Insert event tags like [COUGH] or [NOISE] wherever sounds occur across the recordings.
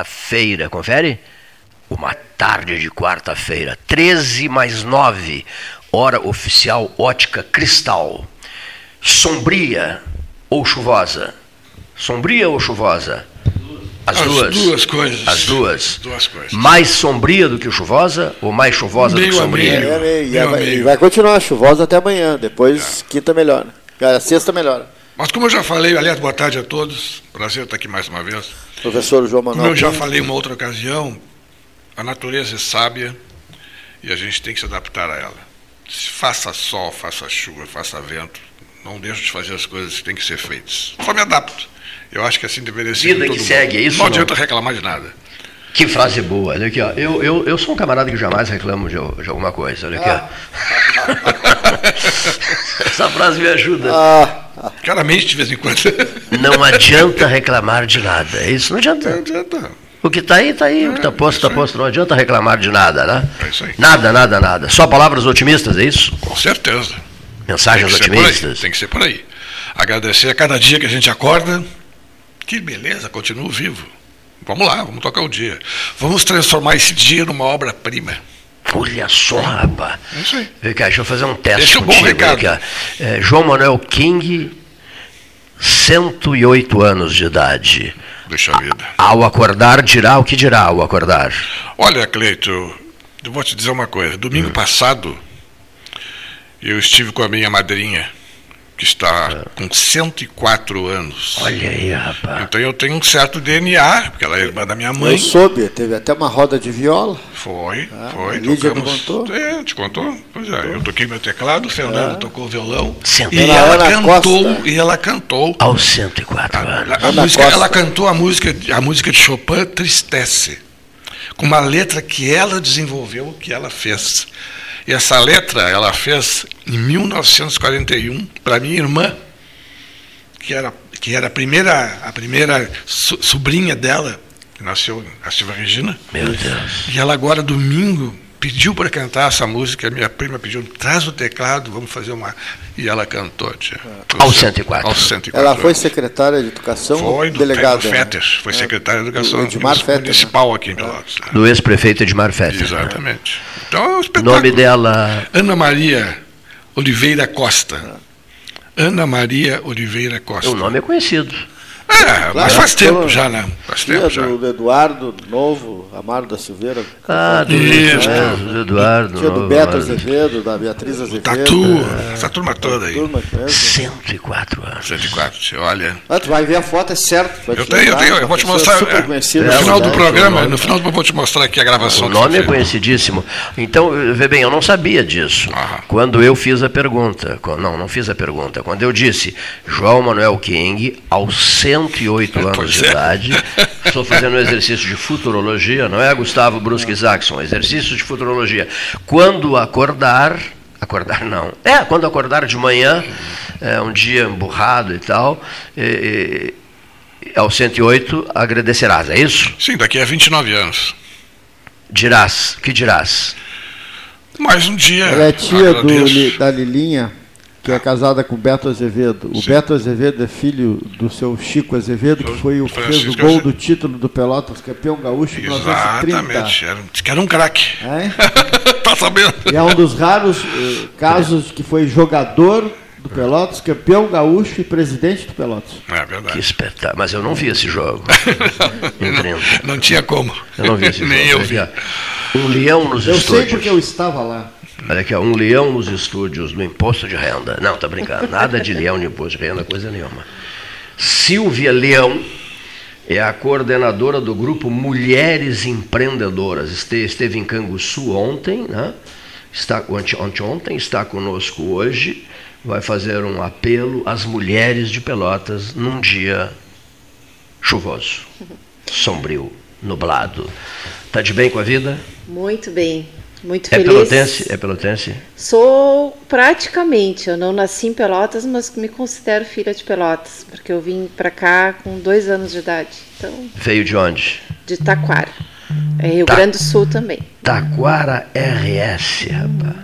quarta-feira, confere? Uma tarde de quarta-feira, 13 mais 9, hora oficial ótica cristal. Sombria ou chuvosa? Sombria ou chuvosa? As, As duas. duas coisas. As duas. Duas coisas. Mais sombria do que chuvosa ou mais chuvosa do que sombria? meio. É, meio, e, Meio vai, a meio. e vai continuar chuvosa até amanhã. Depois, quinta melhora. Cara, sexta melhora. Mas como eu já falei, aliás, boa tarde a todos. Prazer estar aqui mais uma vez. Professor João Como Manuel. eu já falei em uma outra ocasião, a natureza é sábia e a gente tem que se adaptar a ela. Se Faça sol, faça chuva, faça vento, não deixo de fazer as coisas que têm que ser feitas. Só me adapto. Eu acho que assim deveria ser. Vida que todo segue, mundo. é isso não? adianta reclamar de nada. Que frase boa. Olha aqui, ó. Eu, eu, eu sou um camarada que jamais reclamo de, de alguma coisa. Olha aqui, ó. [LAUGHS] Essa frase me ajuda. Ah, Claramente, de vez em quando. Não adianta reclamar de nada. É Isso não adianta. Não adianta. O que está aí, está aí. O que está posto, está posto. Não adianta reclamar de nada, né? É isso aí. Nada, nada, nada. Só palavras otimistas, é isso? Com certeza. Mensagens Tem otimistas. Tem que ser por aí. Agradecer a cada dia que a gente acorda. Que beleza, continuo vivo. Vamos lá, vamos tocar o dia. Vamos transformar esse dia numa obra-prima. Olha só, rapaz. É isso aí. Vem cá, deixa eu fazer um teste Deixa um bom recado. É, João Manuel King, 108 anos de idade. Deixa a vida. Ao acordar, dirá o que dirá ao acordar. Olha, Cleito, eu vou te dizer uma coisa. Domingo Hum. passado, eu estive com a minha madrinha, que está com 104 anos. É. Olha aí, rapaz. Então eu tenho um certo DNA, porque ela é irmã da minha mãe. eu soube, teve até uma roda de viola. Foi, Ah, foi. a Lídia tocamos- não contou? É, te contou? Pois é, eu toquei meu teclado, o Fernando tocou o violão. Senta. E ela Ana cantou, Costa. e ela cantou. Aos 104 anos. A, a Ana música, ela cantou a música, a música de Chopin Tristece, com uma letra que ela desenvolveu, que ela fez. E essa letra ela fez em 1941 para minha irmã, que era, que era a primeira, a primeira so- sobrinha dela, que nasceu, a Silva Regina. Meu Deus. E ela agora, domingo, pediu para cantar essa música. Minha prima pediu, traz o teclado, vamos fazer uma. E ela cantou, tia. Aos 104. Aos 104. Ela foi secretária de educação Foi do delegada? Do FETES, foi secretário de Educação do Edmar munici- Fetter, Municipal aqui em Pelotas. né? Do ex-prefeito Edmar Fetter. Exatamente. Então é um espetáculo. Nome dela. Ana Maria Oliveira Costa. Ana Maria Oliveira Costa. O nome é conhecido. É, mas faz tempo já, né? Faz tempo já. do, do Eduardo Novo, Amaro da Silveira. Ah, do, Isso. é, do Eduardo. Tia do Beto. Azevedo, da Beatriz Azevedo. Tatu, essa turma toda aí. Turma mesmo. 104 anos. 104, você olha. Ah, tu vai ver a foto, é certo. Eu te tenho, eu tenho, eu vou te mostrar. Super é, no final do cidade. programa, no final eu vou te mostrar aqui a gravação. O nome é conhecidíssimo. Então, vê bem, eu não sabia disso. Quando eu fiz a pergunta. Não, não fiz a pergunta. Quando eu disse João Manuel King, aos 108 anos Pois de é. idade, [LAUGHS] estou fazendo um exercício de futurologia, não é, Gustavo Brusque Jackson? Exercício de futurologia. Quando acordar. Acordar não. É, quando acordar de manhã, é um dia emburrado e tal, e, e, aos 108 agradecerás, é isso? Sim, daqui a 29 anos. Dirás, que dirás? Mais um dia. Ela é tia do, da Lilinha, que é casada com o Beto Azevedo. O Sim. Beto Azevedo é filho do seu Chico Azevedo, que foi o que fez o gol do título do Pelotas, campeão gaúcho em 1930. Exatamente. Era, disse que era um craque. É? [LAUGHS] tá sabendo? E é um dos raros eh, casos que foi jogador do Pelotas, campeão gaúcho e presidente do Pelotas. É Que verdade. espetáculo. Mas eu não vi esse jogo. [LAUGHS] 30. Não tinha como. Eu não vi esse [LAUGHS] jogo. Nem eu Olha vi. Um leão nos Eu sei estúdios. porque eu estava lá. Olha aqui, ó, um leão nos estúdios do imposto de renda. Não, tá brincando. Nada de leão no imposto de renda, coisa nenhuma. Silvia Leão é a coordenadora do grupo Mulheres Empreendedoras. Este- Esteve em Canguçu ontem, né? Está ante- anteontem, está conosco hoje. Vai fazer um apelo às mulheres de Pelotas num dia chuvoso, [LAUGHS] sombrio, nublado. Tá de bem com a vida? Muito bem, muito É feliz. pelotense? É pelotense? Sou praticamente, eu não nasci em Pelotas, mas me considero filha de Pelotas, porque eu vim pra cá com dois anos de idade. Então, Veio de onde? de Taquara. É Rio Tá. Grande do Sul também. Taquara RS, rapaz.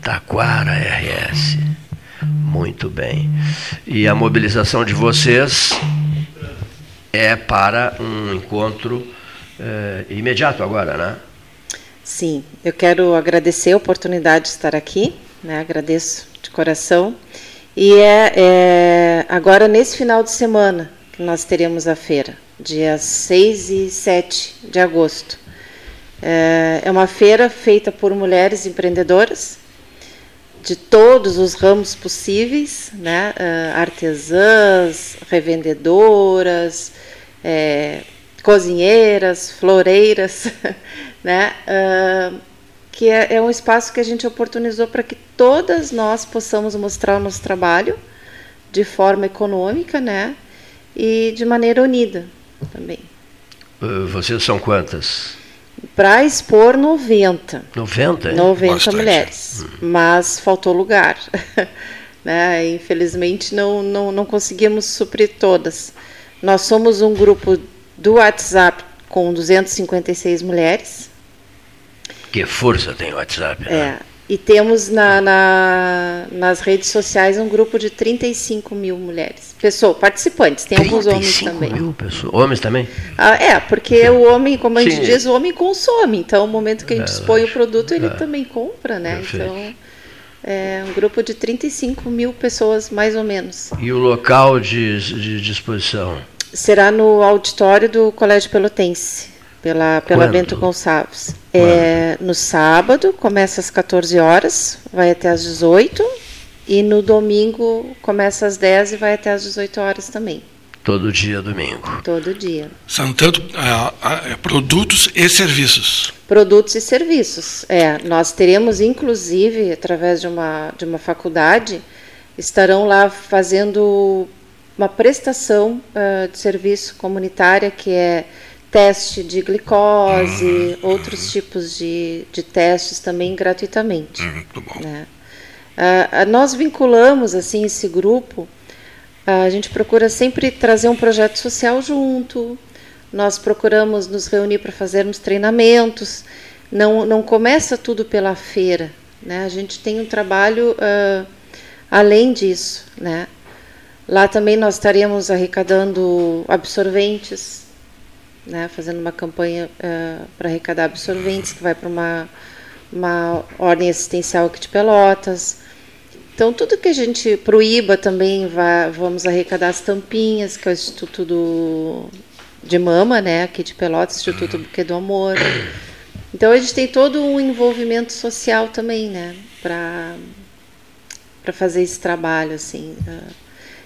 Taquara RS. Muito bem. E a mobilização de vocês é para um encontro é, imediato agora, né? Sim, eu quero agradecer a oportunidade de estar aqui, né? agradeço de coração. E é, é, agora, nesse final de semana, que nós teremos a feira, dia 6 e 7 de agosto. É, é uma feira feita por mulheres empreendedoras de todos os ramos possíveis, né? Uh, artesãs, revendedoras, é, cozinheiras, floreiras, [LAUGHS] né? Uh, que é, é, um espaço que a gente oportunizou para que todas nós possamos mostrar o nosso trabalho de forma econômica, né? E de maneira unida também. Uh, vocês são quantas? para expor 90. 90? 90 Bastante. mulheres. Hum. Mas faltou lugar. [LAUGHS] né? Infelizmente não, não, não conseguimos suprir todas. Nós somos um grupo do WhatsApp com 256 mulheres. Que força tem o WhatsApp, né? É. E temos na, na, nas redes sociais um grupo de 35 mil mulheres. Pessoas, participantes, tem alguns homens também. mil pessoas. Homens também? Ah, é, porque Sim. o homem, como a gente Sim. diz, o homem consome. Então, no momento que a gente é, expõe o produto, ele é. também compra, né? Perfeito. Então, é um grupo de 35 mil pessoas, mais ou menos. E o local de, de disposição? Será no auditório do Colégio Pelotense pela, pela Bento Gonçalves. É, no sábado, começa às 14 horas, vai até às 18 e no domingo começa às 10 e vai até às 18 horas também. Todo dia domingo. Todo dia. São tanto uh, produtos e serviços. Produtos e serviços. É, nós teremos inclusive através de uma de uma faculdade estarão lá fazendo uma prestação uh, de serviço comunitária que é teste de glicose, uhum. outros tipos de, de testes também gratuitamente. Uhum, muito bom. Né? Uh, nós vinculamos assim esse grupo, uh, a gente procura sempre trazer um projeto social junto, nós procuramos nos reunir para fazermos treinamentos, não, não começa tudo pela feira, né? a gente tem um trabalho uh, além disso. Né? Lá também nós estaremos arrecadando absorventes, né, fazendo uma campanha uh, para arrecadar absorventes, que vai para uma, uma ordem assistencial aqui de Pelotas. Então, tudo que a gente. IBA também vai, vamos arrecadar as tampinhas, que é o Instituto do, de Mama, né, aqui de Pelotas, Instituto Buquê do Amor. Então, a gente tem todo um envolvimento social também, né, para fazer esse trabalho. Assim.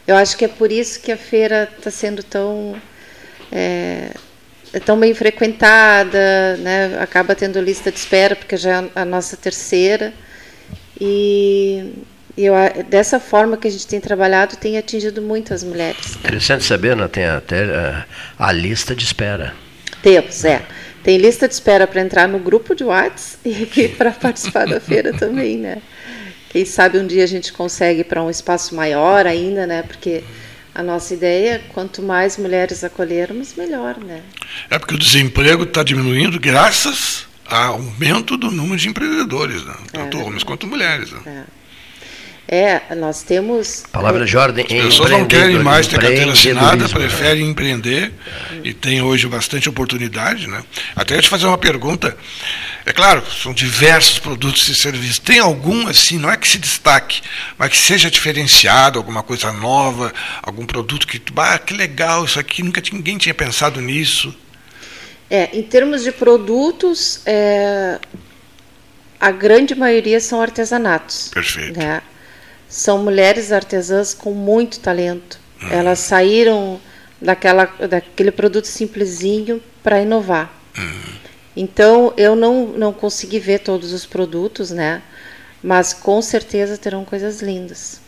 Eu acho que é por isso que a feira está sendo tão. É, é tão bem frequentada, né? acaba tendo lista de espera, porque já é a nossa terceira. E, eu, dessa forma que a gente tem trabalhado, tem atingido muitas mulheres. Interessante saber, né? tem até a, a lista de espera. Temos, é. Tem lista de espera para entrar no grupo de WhatsApp e para participar da feira [LAUGHS] também, né? Quem sabe um dia a gente consegue para um espaço maior ainda, né? Porque a nossa ideia é quanto mais mulheres acolhermos, melhor, né? É porque o desemprego está diminuindo graças ao aumento do número de empreendedores, né? tanto é, homens quanto mulheres. Né? É. É, nós temos. Palavra de ordem. As pessoas não querem mais ter carteira assinada, preferem empreender e tem hoje bastante oportunidade. Né? Até te fazer uma pergunta. É claro, são diversos produtos e serviços. Tem algum, assim, não é que se destaque, mas que seja diferenciado, alguma coisa nova, algum produto que. Ah, que legal, isso aqui, nunca ninguém tinha pensado nisso. É, em termos de produtos, é, a grande maioria são artesanatos. Perfeito. Né? São mulheres artesãs com muito talento. Uhum. Elas saíram daquela, daquele produto simplesinho para inovar. Uhum. Então, eu não, não consegui ver todos os produtos, né? Mas com certeza terão coisas lindas.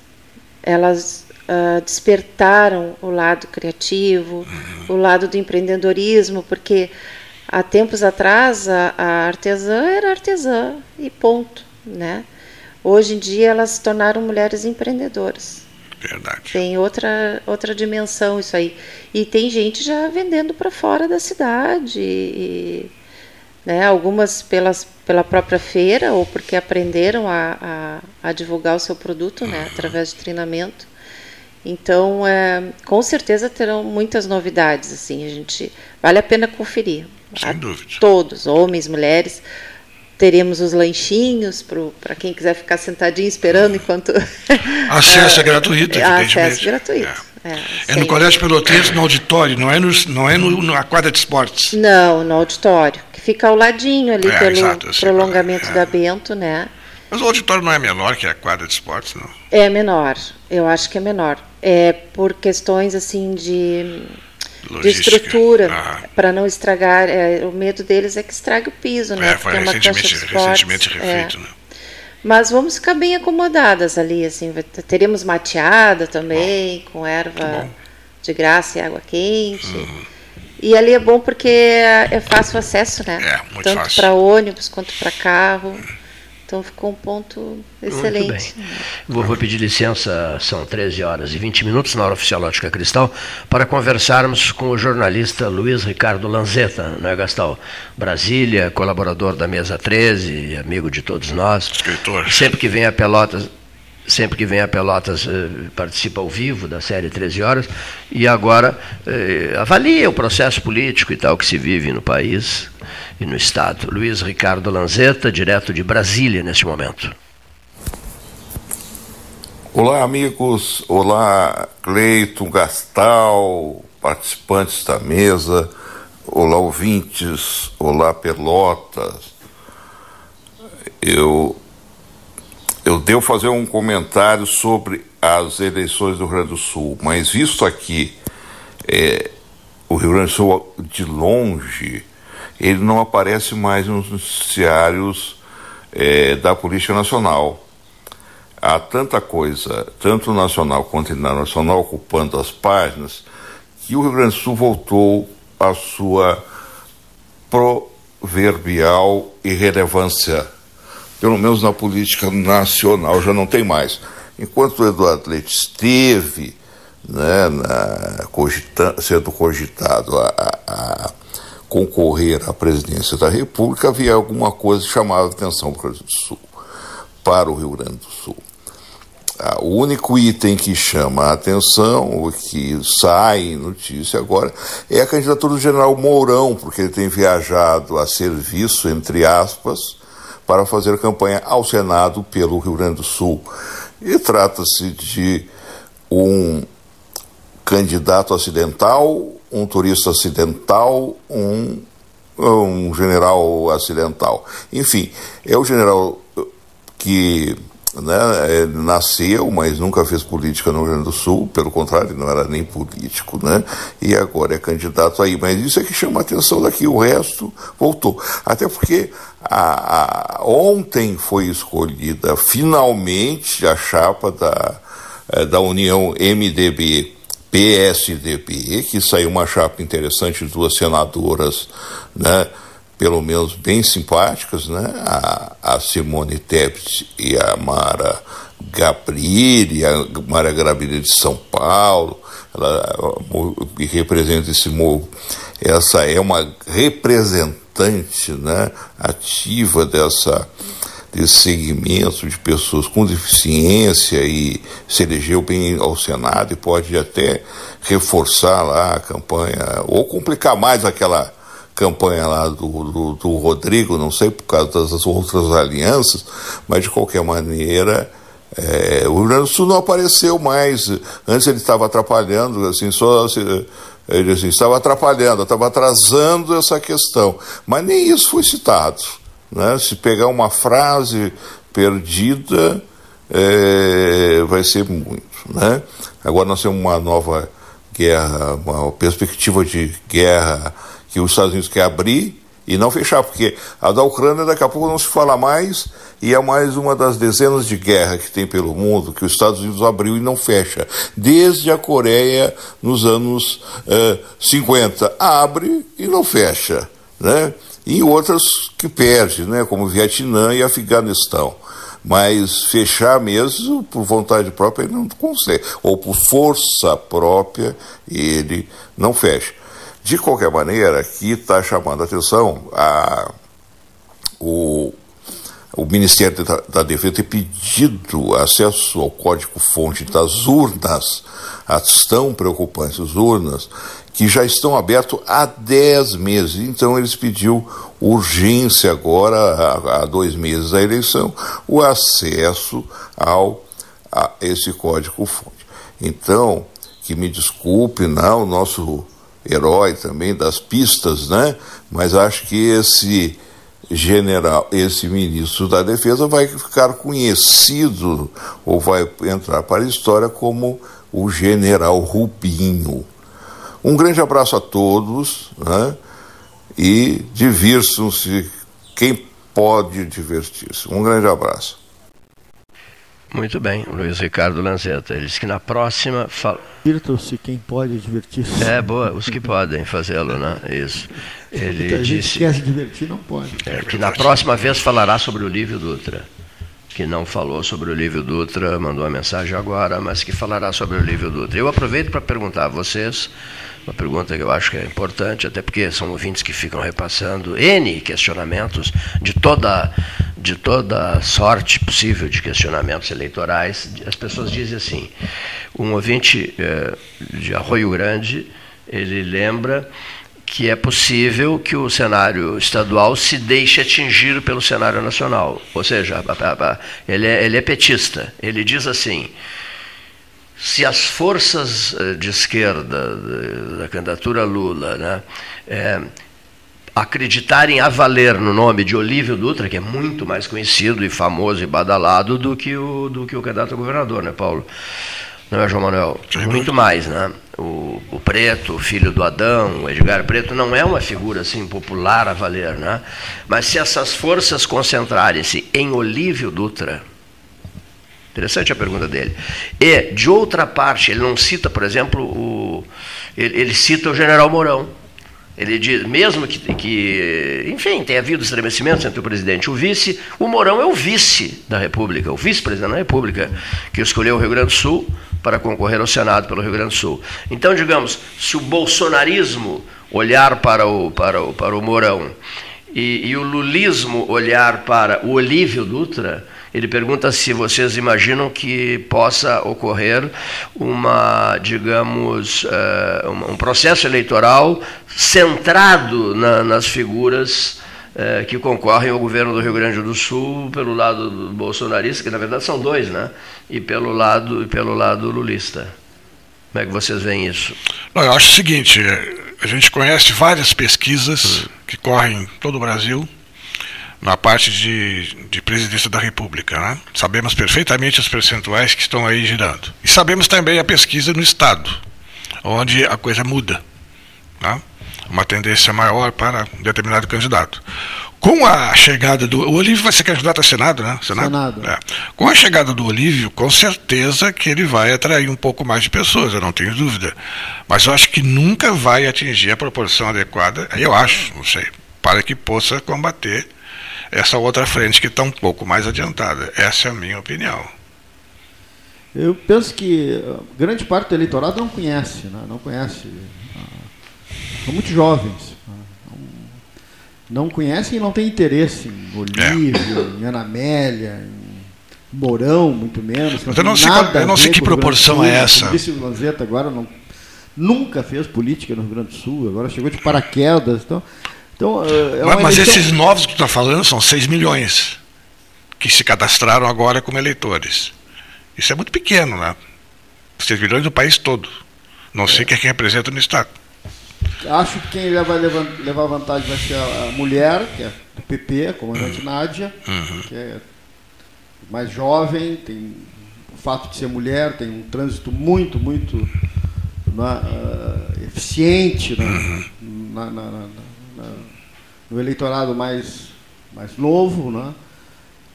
Elas uh, despertaram o lado criativo, uhum. o lado do empreendedorismo, porque há tempos atrás a, a artesã era artesã e ponto, né? Hoje em dia elas se tornaram mulheres empreendedoras. Verdade. Tem outra, outra dimensão isso aí. E tem gente já vendendo para fora da cidade. E, né, algumas pelas, pela própria feira ou porque aprenderam a, a, a divulgar o seu produto né, uhum. através de treinamento. Então, é, com certeza terão muitas novidades. Assim, a gente vale a pena conferir. Sem a dúvida. Todos, homens, mulheres. Teremos os lanchinhos para quem quiser ficar sentadinho esperando enquanto. [LAUGHS] Acesso é gratuito, [LAUGHS] evidentemente. Acesso gratuito. É, é, é no Colégio Pelotense, no auditório, não é, no, não é no, na quadra de esportes. Não, no auditório, que fica ao ladinho ali é, pelo exato, prolongamento é. da Bento, né? Mas o auditório não é menor que a quadra de esportes, não? É menor, eu acho que é menor. É por questões assim de de estrutura para não estragar. É, o medo deles é que estrague o piso, né? É, foi é recentemente, recentemente refeito, é. né? Mas vamos ficar bem acomodadas ali, assim. Teremos mateada também, bom, com erva de graça e água quente. Uhum. E ali é bom porque é, é fácil acesso, né? É, muito Tanto para ônibus quanto para carro. Uhum. Então ficou um ponto excelente. Vou, vou, pedir licença, são 13 horas e 20 minutos na hora oficial Ótica Cristal, para conversarmos com o jornalista Luiz Ricardo Lanzetta, não é, Gastão? Brasília, colaborador da Mesa 13, amigo de todos nós. Escritor. Sempre que vem a Pelotas, sempre que vem a Pelotas eh, participa ao vivo da série 13 horas e agora eh, avalia o processo político e tal que se vive no país e no Estado. Luiz Ricardo Lanzetta, direto de Brasília neste momento. Olá, amigos. Olá, Cleiton, Gastal, participantes da mesa. Olá, ouvintes. Olá, Pelotas. Eu, eu devo fazer um comentário sobre as eleições do Rio Grande do Sul, mas visto aqui é, o Rio Grande do Sul de longe, ele não aparece mais nos noticiários é, da política nacional. Há tanta coisa, tanto nacional quanto internacional, ocupando as páginas, que o Rio Grande do Sul voltou à sua proverbial irrelevância, pelo menos na política nacional, já não tem mais. Enquanto o Eduardo Leite esteve né, na, sendo cogitado a, a concorrer à presidência da República, havia alguma coisa que chamava atenção para o Rio Grande do Sul, para o Rio Grande do Sul. Ah, o único item que chama a atenção, o que sai notícia agora, é a candidatura do general Mourão, porque ele tem viajado a serviço, entre aspas, para fazer campanha ao Senado pelo Rio Grande do Sul. E trata-se de um candidato acidental um turista acidental, um, um general acidental. Enfim, é o general que né, nasceu, mas nunca fez política no Rio Grande do Sul, pelo contrário, não era nem político, né? E agora é candidato aí. Mas isso é que chama a atenção daqui, o resto voltou. Até porque a, a, ontem foi escolhida finalmente a chapa da, eh, da União MDB PSDB, que saiu uma chapa interessante, duas senadoras, né, pelo menos bem simpáticas, né, a, a Simone Tebet e a Mara Gabrilli, a Mara Gabrilli de São Paulo, ela representa esse essa é uma representante né, ativa dessa desse segmento de pessoas com deficiência e se elegeu bem ao Senado e pode até reforçar lá a campanha, ou complicar mais aquela campanha lá do, do, do Rodrigo, não sei por causa das outras alianças, mas de qualquer maneira. É, o Rio Grande do Sul não apareceu mais. Antes ele estava atrapalhando, assim, só ele assim, estava atrapalhando, estava atrasando essa questão. Mas nem isso foi citado. Né? Se pegar uma frase perdida, é, vai ser muito. Né? Agora nós temos uma nova guerra, uma perspectiva de guerra que os Estados Unidos quer abrir e não fechar, porque a da Ucrânia daqui a pouco não se fala mais e é mais uma das dezenas de guerras que tem pelo mundo que os Estados Unidos abriu e não fecha. Desde a Coreia nos anos uh, 50, abre e não fecha. Né? e outras que perde, né, como Vietnã e Afeganistão. Mas fechar mesmo, por vontade própria, ele não consegue. Ou por força própria, ele não fecha. De qualquer maneira, aqui está chamando a atenção a, o, o Ministério da, da Defesa ter pedido acesso ao código-fonte das urnas, as tão preocupantes urnas, que já estão abertos há 10 meses. Então eles pediu urgência agora, há dois meses da eleição, o acesso ao, a esse código-fonte. Então, que me desculpe, não, o nosso herói também das pistas, né? Mas acho que esse general, esse ministro da Defesa vai ficar conhecido ou vai entrar para a história como o general Rubinho. Um grande abraço a todos né? e divirtam-se quem pode divertir-se. Um grande abraço. Muito bem, Luiz Ricardo Lanzetta. Ele disse que na próxima. Fala... Divirtam-se quem pode divertir-se. É, boa, os que podem fazê-lo, né? Isso. Ele Muita disse. Gente quer se divertir, não pode. É, que na próxima vez falará sobre o Lívio Dutra. Que não falou sobre o Lívio Dutra, mandou uma mensagem agora, mas que falará sobre o Lívio Dutra. Eu aproveito para perguntar a vocês uma pergunta que eu acho que é importante, até porque são ouvintes que ficam repassando N questionamentos de toda, de toda sorte possível de questionamentos eleitorais. As pessoas dizem assim: um ouvinte é, de Arroio Grande, ele lembra que é possível que o cenário estadual se deixe atingir pelo cenário nacional. Ou seja, ele é, ele é petista. Ele diz assim se as forças eh, de esquerda da candidatura Lula né, é, acreditarem a valer no nome de Olívio Dutra, que é muito mais conhecido e famoso e badalado do que o, do que o candidato a governador, né, Paulo? Não é, João Manuel? Muito mais, né? O, o Preto, o filho do Adão, o Edgar Preto, não é uma figura assim popular a valer, né? Mas se essas forças concentrarem-se em Olívio Dutra, Interessante a pergunta dele. E, de outra parte, ele não cita, por exemplo, o, ele, ele cita o general Mourão. Ele diz, mesmo que, que, enfim, tenha havido estremecimentos entre o presidente e o vice, o Mourão é o vice da República, o vice-presidente da República, que escolheu o Rio Grande do Sul para concorrer ao Senado pelo Rio Grande do Sul. Então, digamos, se o bolsonarismo olhar para o, para o, para o Mourão e, e o lulismo olhar para o Olívio Dutra, ele pergunta se vocês imaginam que possa ocorrer uma, digamos, uh, um processo eleitoral centrado na, nas figuras uh, que concorrem ao governo do Rio Grande do Sul pelo lado do bolsonarista, que na verdade são dois, né? E pelo lado, e pelo lado lulista. Como é que vocês veem isso? Não, eu acho o seguinte, a gente conhece várias pesquisas hum. que correm em todo o Brasil na parte de, de presidência da República. Né? Sabemos perfeitamente os percentuais que estão aí girando. E sabemos também a pesquisa no Estado, onde a coisa muda. Né? Uma tendência maior para um determinado candidato. Com a chegada do. O Olívio vai ser candidato a Senado, né? Senado. Senado. É. Com a chegada do Olívio, com certeza que ele vai atrair um pouco mais de pessoas, eu não tenho dúvida. Mas eu acho que nunca vai atingir a proporção adequada, eu acho, não sei, para que possa combater essa outra frente que está um pouco mais adiantada. Essa é a minha opinião. Eu penso que grande parte do eleitorado não conhece, né? não conhece. Ah, são muito jovens. Ah, não conhecem e não têm interesse em Olívio, é. em Ana Amélia, em Mourão, muito menos. Não eu não sei, eu não sei que proporção é essa. Disse o Lanzetta agora não, nunca fez política no Rio Grande do Sul, agora chegou de paraquedas. Então, então, é mas, mas esses novos que tu está falando são 6 milhões que se cadastraram agora como eleitores. Isso é muito pequeno, né? 6 milhões do país todo. Não é. sei quem é que representa no Estado. Acho que quem vai levar, vantagem vai ser a, mulher, que é do PP, a comandante uhum. Nádia, uhum. que é mais jovem, tem o fato de ser mulher, tem um trânsito muito, muito uh, eficiente né? uhum. na, na, na, no eleitorado mais, mais novo, né?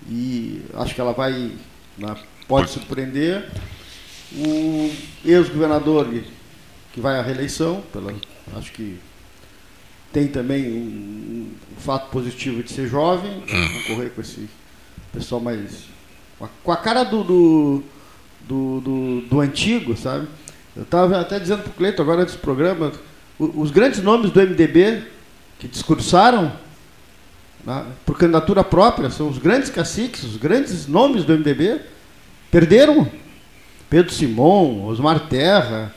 e acho que ela vai, né, pode surpreender. O ex-governador que vai à reeleição, pela, acho que tem também um, um, fato positivo de ser jovem, hum. concorrer com esse pessoal mais. com a, cara do do, do, do, do, antigo, sabe? Eu estava até dizendo para o Cleiton agora antes do programa, os grandes nomes do MDB que discursaram né, por candidatura própria, são os grandes caciques, os grandes nomes do MDB, perderam. Pedro Simon, Osmar Terra,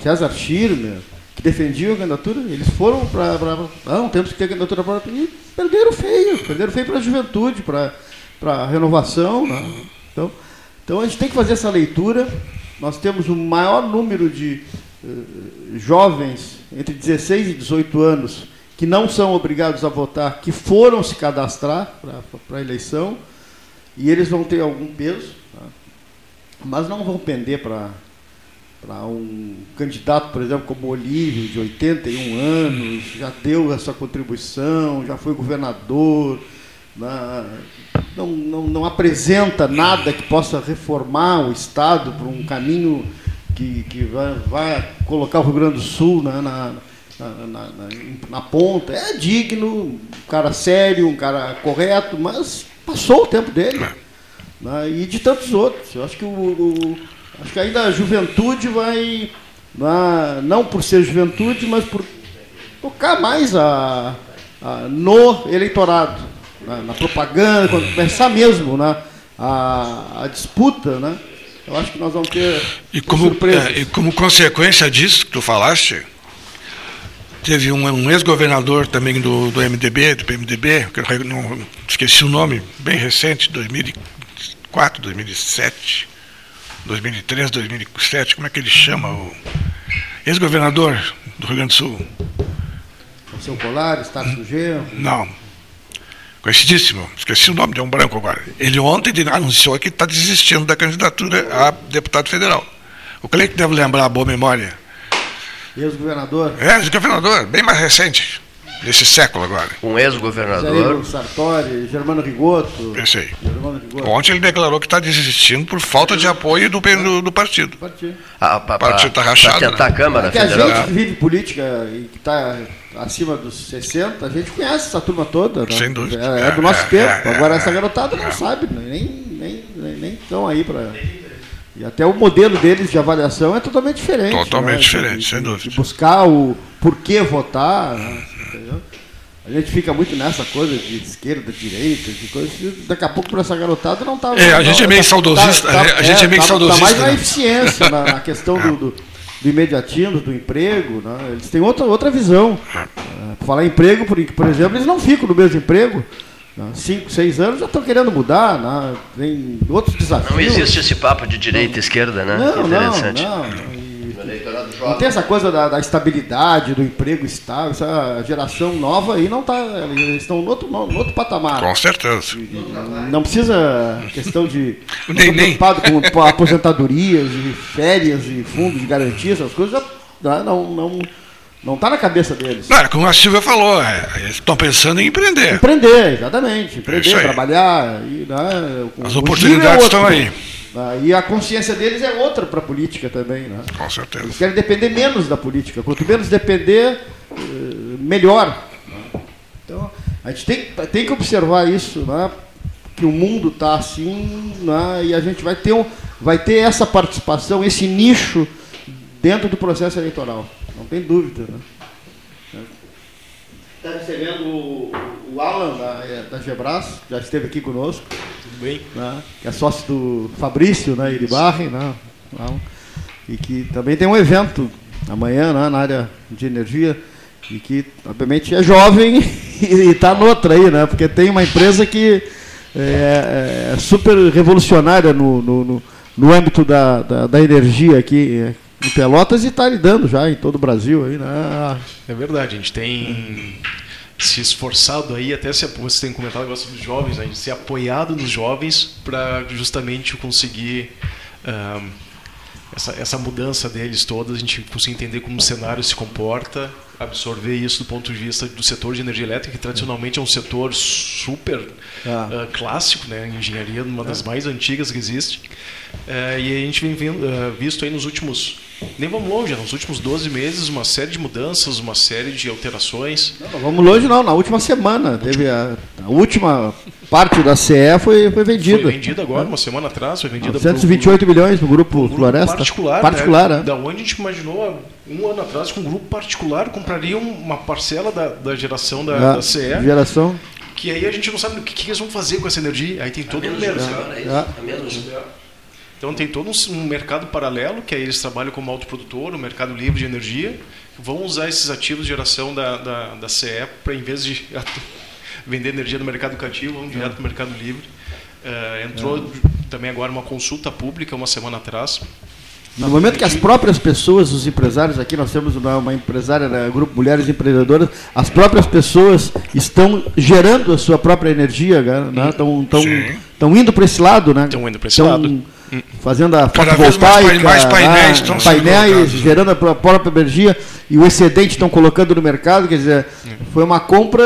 César Schirmer, que defendiam a candidatura, eles foram para. Não, temos que ter candidatura própria. E perderam feio, perderam feio para a juventude, para a renovação. Né? Então, então a gente tem que fazer essa leitura. Nós temos o maior número de uh, jovens entre 16 e 18 anos que não são obrigados a votar, que foram se cadastrar para a eleição, e eles vão ter algum peso, tá? mas não vão pender para para um candidato, por exemplo, como Olívio, de 81 anos, já deu a sua contribuição, já foi governador, né? não, não, não apresenta nada que possa reformar o Estado para um caminho que, que vai, vai colocar o Rio Grande do Sul né, na, na, na, na, ponta. É digno, um cara sério, um cara correto, mas passou o tempo dele. É. Né, e de tantos outros. Eu acho que o, o acho que ainda a juventude vai, né, não por ser juventude, mas por tocar mais a, a no eleitorado, né, na propaganda, quando começar mesmo né, a, a disputa, né? Eu acho que nós vamos ter e como, é, e como consequência disso que tu falaste, Teve um, um ex-governador também do, do MDB, do PMDB, que eu não, esqueci o nome, bem recente, 2004, 2007, 2003, 2007, como é que ele chama? O ex-governador do Rio Grande do Sul. Seu Colar, Estácio do Gelo? Não. Conhecidíssimo, esqueci o nome, de um branco agora. Ele ontem anunciou que está desistindo da candidatura a deputado federal. O que deve lembrar a boa memória Ex-governador? É, ex-governador, bem mais recente, desse século agora. Um ex-governador. Sartori, Germano Rigoto. Pensei. Rigoto. Ontem ele declarou que está desistindo por falta de apoio do, do, do partido. Partido. Ah, o partido está rachado. Para tentar né? a Câmara é Federal. a gente que vive política e que está acima dos 60, a gente conhece essa turma toda. Né? Sem dúvida. É, é do nosso é, tempo. É, Agora essa garotada não sabe, nem, nem, nem estão aí para e até o modelo deles de avaliação é totalmente diferente. Totalmente né? diferente, de, sem dúvida. De buscar o porquê votar. Né? A gente fica muito nessa coisa de esquerda, direita, de coisa. Daqui a pouco para essa garotada não está. É, a gente é meio tá, saudosista. Tá, tá, a gente é, é meio tá, saudosista. Tá mais na né? eficiência, na, na questão do, do, do, imediatismo, do emprego. Né? Eles têm outra, outra visão. É. Por falar em emprego, por, por exemplo, eles não ficam no mesmo emprego. Cinco, seis anos já estão querendo mudar, né? tem outros desafios. Não existe esse papo de direita e esquerda, né? Não, Interessante. não, não. não tem essa coisa da, da, estabilidade, do emprego estável. Essa geração nova aí não está. Eles estão no outro, no outro patamar. Com certeza. Não precisa questão de. [LAUGHS] nem, nem. preocupado com aposentadorias e férias e fundos de garantia, essas coisas já não, não, não está na cabeça deles. Claro, como a Silvia falou, é, eles estão pensando em empreender. Empreender, exatamente. Empreender, é trabalhar. E, né, As oportunidades é estão aí. Ah, e a consciência deles é outra para a política também. Né? Com certeza. Eles querem depender menos da política. Quanto menos depender, eh, melhor. Né? Então, a gente tem, tem que observar isso, né? que o mundo está assim, né? e a gente vai ter, um, vai ter essa participação, esse nicho dentro do processo eleitoral não tem dúvida. Né? Está recebendo o, o Alan da, é, da Gebras, já esteve aqui conosco. Tudo bem. Né? Que é sócio do Fabrício né, Iribarri, né? e que também tem um evento amanhã né, na área de energia e que obviamente é jovem [LAUGHS] e está noutra aí, né? Porque tem uma empresa que é, é super revolucionária no, no, no, no âmbito da, da, da, energia aqui, em Pelotas e está lidando já em todo o Brasil. Aí, né? É verdade, a gente tem se esforçado aí, até se você tem comentado negócio dos jovens, a gente se apoiado nos jovens para justamente conseguir uh, essa, essa mudança deles todas, a gente conseguir entender como o cenário se comporta, absorver isso do ponto de vista do setor de energia elétrica, que tradicionalmente é um setor super uh, clássico, né, engenharia, uma das mais antigas que existe. Uh, e a gente vem vendo, uh, visto aí nos últimos nem vamos longe, nos últimos 12 meses, uma série de mudanças, uma série de alterações. Não, não vamos longe não, na última semana. Teve a, a, última parte da CE foi, foi vendida. Foi vendida agora, é. uma semana atrás, foi vendida 128 pro, milhões no grupo, grupo Floresta. Particular, particular né? é. Da onde a gente imaginou um ano atrás que um grupo particular compraria uma parcela da, da geração da, da CE. Geração Que aí a gente não sabe o que, que eles vão fazer com essa energia. Aí tem todo um mercado. É. Então tem todo um, um mercado paralelo, que aí eles trabalham como autoprodutor, o mercado livre de energia, vão usar esses ativos de geração da, da, da CE para, em vez de [LAUGHS] vender energia no mercado cativo, vão direto para o mercado livre. Uh, entrou também agora uma consulta pública uma semana atrás no momento que as próprias pessoas, os empresários aqui, nós temos uma, uma empresária, né, grupo Mulheres Empreendedoras, as próprias pessoas estão gerando a sua própria energia, né? Estão estão indo para esse lado, né? Estão indo para esse tão, lado fazendo a fotovoltaica, mais, mais painéis, né? painéis gerando a própria energia e o excedente estão colocando no mercado, quer dizer, foi uma compra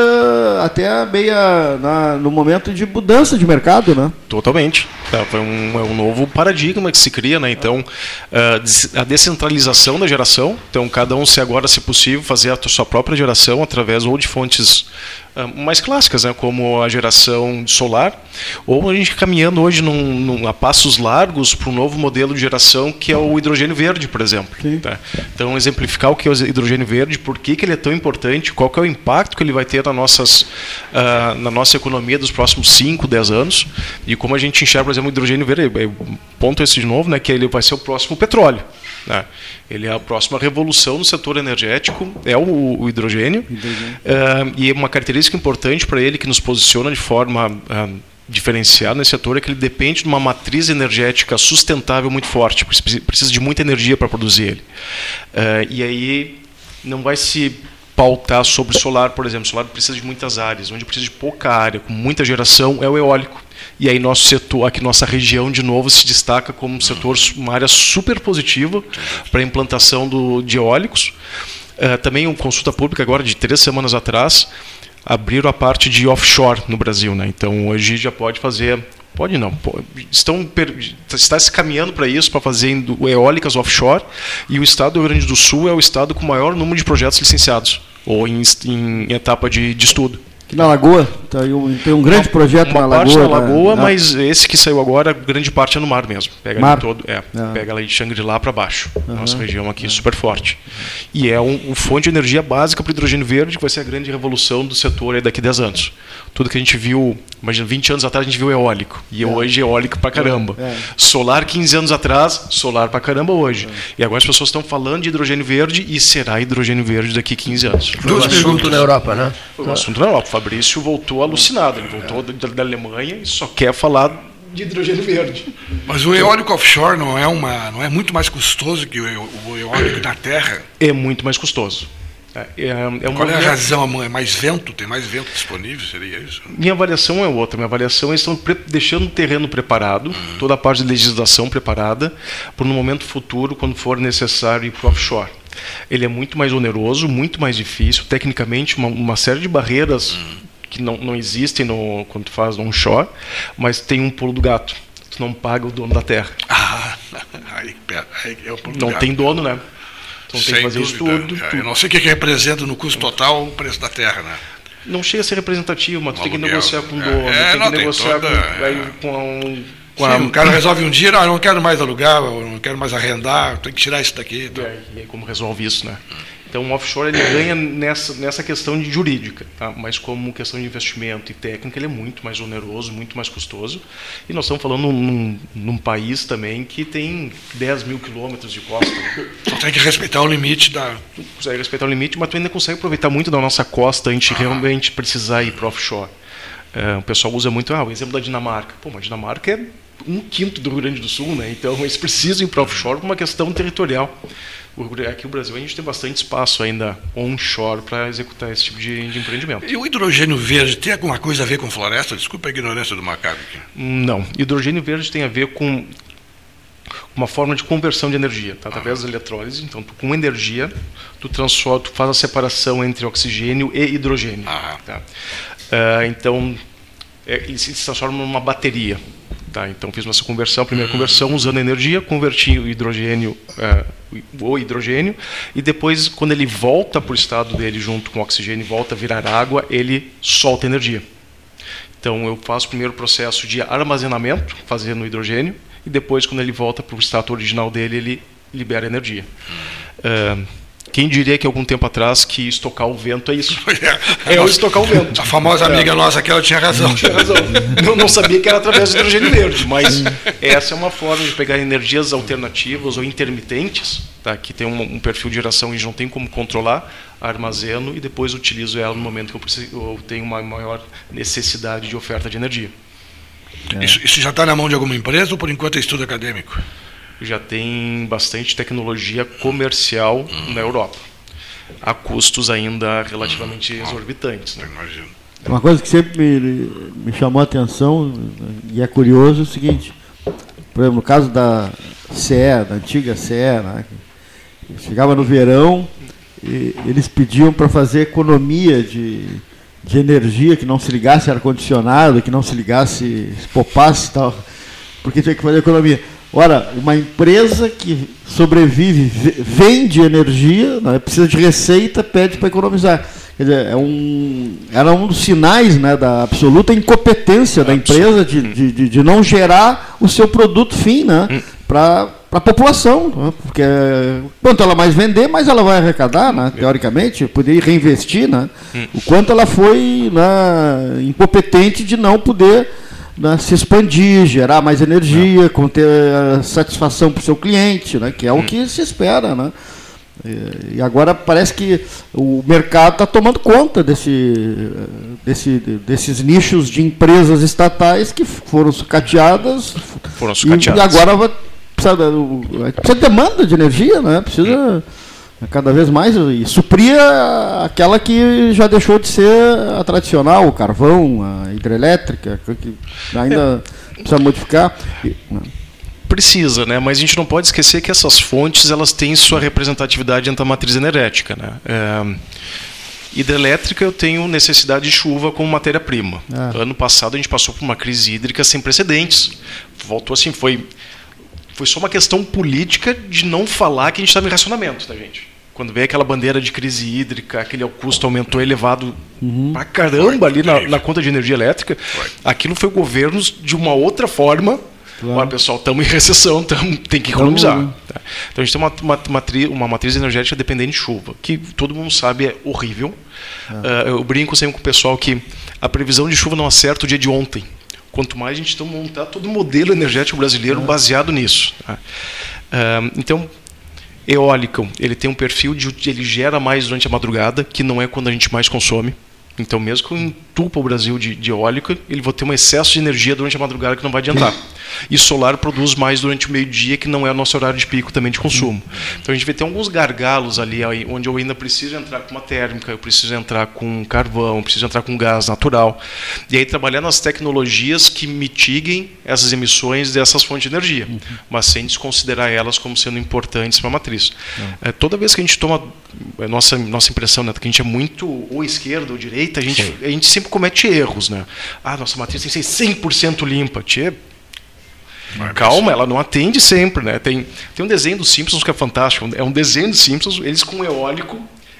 até meia na, no momento de mudança de mercado, né? Totalmente. É, foi um, é um novo paradigma que se cria, né? Então, eh, a descentralização da geração, então cada um se agora, se possível, fazer a sua própria geração através ou de fontes ah, mais clássicas, né, como a geração solar, ou a gente caminhando hoje num, num, a passos largos para um novo modelo de geração que é o hidrogênio verde, por exemplo. Tá? Então, exemplificar o que é o hidrogênio verde, por que, que ele é tão importante, qual é o impacto que ele vai ter na, nossas, uh, na nossa economia dos próximos 5, 10 anos, e como a gente enxerga, por exemplo, o hidrogênio verde, ponto esse de novo, né, que ele vai ser o próximo petróleo. Né? Ele é a próxima revolução no setor energético, é o, o hidrogênio, hidrogênio. Uh, e uma característica importante para ele que nos posiciona de forma uh, diferenciada nesse setor é que ele depende de uma matriz energética sustentável muito forte, precisa de muita energia para produzir ele. Uh, e aí não vai se pautar sobre solar, por exemplo. Solar precisa de muitas áreas, onde precisa de pouca área, com muita geração, é o eólico. E aí nosso setor, aqui nossa região de novo se destaca como um setor, uma área super positiva para a implantação do, de eólicos. Uh, também uma consulta pública agora de três semanas atrás abriram a parte de offshore no Brasil, né? Então hoje já pode fazer Pode não. Estão está se caminhando para isso, para fazer eólicas offshore, e o estado do Rio Grande do Sul é o estado com o maior número de projetos licenciados, ou em, em etapa de, de estudo. Aqui na Lagoa, tá um, tem um grande projeto uma na Lagoa. Uma parte na Lagoa, né? mas esse que saiu agora, grande parte é no mar mesmo. Pega mar? todo, é, é. pega ali de Xangri-Lá para baixo. Uhum. Nossa região aqui é super forte. E é um, um fonte de energia básica para o hidrogênio verde, que vai ser a grande revolução do setor daqui a 10 anos. Tudo que a gente viu, imagina, 20 anos atrás a gente viu eólico, e é. hoje é eólico para caramba. É. Solar 15 anos atrás, solar para caramba hoje. E agora as pessoas estão falando de hidrogênio verde e será hidrogênio verde daqui a 15 anos. Um assunto na Europa, né? Um assunto na Europa. O Fabrício voltou alucinado. Ele voltou da, da Alemanha e só quer falar de hidrogênio verde. Mas o eólico offshore não é, uma, não é muito mais custoso que o, o eólico na terra? É muito mais custoso. É, é, é Qual é a razão? É mais vento? Tem mais vento disponível? Seria isso? Minha avaliação é outra. Minha avaliação é estão deixando o terreno preparado, uhum. toda a parte de legislação preparada, para no momento futuro, quando for necessário ir para o offshore. Ele é muito mais oneroso, muito mais difícil, tecnicamente, uma, uma série de barreiras uhum que não, não existem no, quando tu faz onshore, mas tem um pulo do gato. Tu não paga o dono da terra. Ah, [LAUGHS] aí, aí é o pulo Não do tem dono, né? Então tem que fazer dúvida. isso tudo, tudo. Eu não sei o que representa no custo total o preço da terra, né? Não chega a ser representativo, mas tu tem que negociar com o dono, é, tem que negociar toda, com, é. com, a... o cara resolve um dia, não, eu não quero mais alugar, não quero mais arrendar, tem que tirar isso daqui. Então. É, e aí como resolve isso, né? Hum. Então, o offshore ele ganha nessa, nessa questão de jurídica, tá? mas como questão de investimento e técnica, ele é muito mais oneroso, muito mais custoso. E nós estamos falando num, num país também que tem 10 mil quilômetros de costa. Né? Então, tem que respeitar o limite da. Tu consegue respeitar o limite, mas tu ainda consegue aproveitar muito da nossa costa a gente ah. realmente precisar ir para offshore. É, o pessoal usa muito ah, o exemplo da Dinamarca. Pô, mas a Dinamarca é um quinto do Rio Grande do Sul, né? então eles precisam ir para offshore por uma questão territorial aqui no Brasil a gente tem bastante espaço ainda onshore para executar esse tipo de, de, empreendimento. E o hidrogênio verde tem alguma coisa a ver com floresta? Desculpa a ignorância do macaco aqui. Não. Hidrogênio verde tem a ver com uma forma de conversão de energia, tá? através ah. da eletrólise. Então, tu, com energia, tu transforma, tu faz a separação entre oxigênio e hidrogênio. Ah. Tá? Uh, então, é, ele se transforma numa bateria. Tá? Então fiz essa conversão, primeira conversão usando energia, converti o hidrogênio, é, o hidrogênio, e depois, quando ele volta para o estado dele junto com o oxigênio volta a virar água, ele solta energia. Então eu faço o primeiro processo de armazenamento, fazendo o hidrogênio, e depois, quando ele volta para o estado original dele, ele libera energia. Uh, quem diria que algum tempo atrás que estocar o vento é isso? [LAUGHS] É o estocar o vento. [LAUGHS] A famosa amiga nossa aqui, ela tinha razão. Tinha razão. Não, não sabia que era através do hidrogênio verde, mas essa é uma forma de pegar energias alternativas ou intermitentes, tá? que tem um, um perfil de geração e não tem como controlar, armazeno e depois utilizo ela no momento que eu, preciso, eu tenho uma maior necessidade de oferta de energia. É. Isso, isso, já está na mão de alguma empresa ou por enquanto é estudo acadêmico? Já tem bastante tecnologia comercial hum. na Europa. A custos ainda relativamente hum. exorbitantes. Né? Imagino. Uma coisa que sempre me, me chamou a atenção e é curioso é o seguinte, por exemplo, no caso da CE, da antiga CE, né, chegava no verão, e eles pediam para fazer economia de, de energia, que não se ligasse ar-condicionado, que não se ligasse, se poupasse e tal, porque tinha que fazer economia. Ora, uma empresa que sobrevive, vende energia, né, precisa de receita, pede para economizar. Quer dizer, é um, era um dos sinais né, da absoluta incompetência da empresa de, de, de, não gerar o seu produto fim né, hum. para a população. Né, porque quanto ela mais vender, mais ela vai arrecadar, né, teoricamente, poder reinvestir. Né, hum. o quanto ela foi né, incompetente de não poder né, se expandir, gerar mais energia, com ter satisfação para o seu cliente, né, que é o hum. que se espera. Né. E agora parece que o mercado está tomando conta desse, desse, desses nichos de empresas estatais que foram sucateadas. Foram sucateadas. E, agora precisa, precisa de demanda de energia, né? precisa cada vez mais e suprir aquela que já deixou de ser a tradicional, o carvão, a hidrelétrica, que ainda é. precisa modificar. Né? Precisa, né? Mas a gente não pode esquecer que essas fontes elas têm sua representatividade dentro da matriz energética, né? É, hidrelétrica eu tenho necessidade de chuva como matéria-prima. É. Ano passado a gente passou por uma crise hídrica sem precedentes. Voltou assim, foi foi só uma questão política de não falar que a gente estava em racionamento, tá gente? Quando veio aquela bandeira de crise hídrica, aquele custo aumentou elevado uhum. pra caramba ali na, na, conta de energia elétrica, aquilo foi governos de uma outra forma Claro. Olha, pessoal, estamos em recessão, [LAUGHS] tamo, tem que economizar. Tá? Então a gente tem uma, uma, matriz, uma matriz energética dependente de chuva, que todo mundo sabe é horrível. Uh, eu brinco sempre com o pessoal que a previsão de chuva não acerta o dia de ontem. Quanto mais a gente tem montar todo o modelo energético brasileiro baseado nisso. Tá? Uh, então, eólico, ele tem um perfil de ele gera mais durante a madrugada, que não é quando a gente mais consome. Então, mesmo eu entupa o Brasil de, de eólica, ele vai ter um excesso de energia durante a madrugada que não vai adiantar. E solar produz mais durante o meio-dia, que não é o nosso horário de pico também de consumo. Então, a gente vai ter alguns gargalos ali, onde eu ainda preciso entrar com uma térmica, eu preciso entrar com carvão, eu preciso entrar com gás natural. E aí, trabalhar nas tecnologias que mitiguem essas emissões dessas fontes de energia, mas sem desconsiderar elas como sendo importantes para a matriz. É, toda vez que a gente toma, é nossa, nossa impressão né, que a gente é muito ou esquerda ou direita, a gente, a gente sempre comete erros, né? Ah, nossa matriz tem que ser 100% limpa. Tchê, Calma, ela não atende sempre, né? Tem, tem um desenho dos Simpsons que é fantástico. É um desenho dos Simpsons, eles com eólico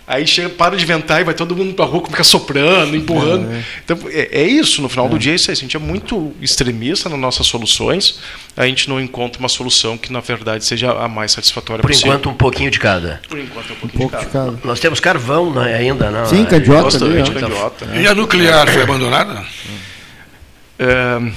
Aí chega, para de ventar e vai todo mundo para a rua, fica soprando, empurrando. É, é. Então, é, é, isso, no final é. do dia, é isso aí. Se a gente é muito extremista nas nossas soluções, a gente não encontra uma solução que, na verdade, seja a mais satisfatória Por possível. enquanto, um pouquinho de cada. Por enquanto, um pouquinho um de, cada. de, cada. Nós temos carvão né, ainda, não? Sim, candiota. Ali, candiota. E a nuclear foi abandonada? É,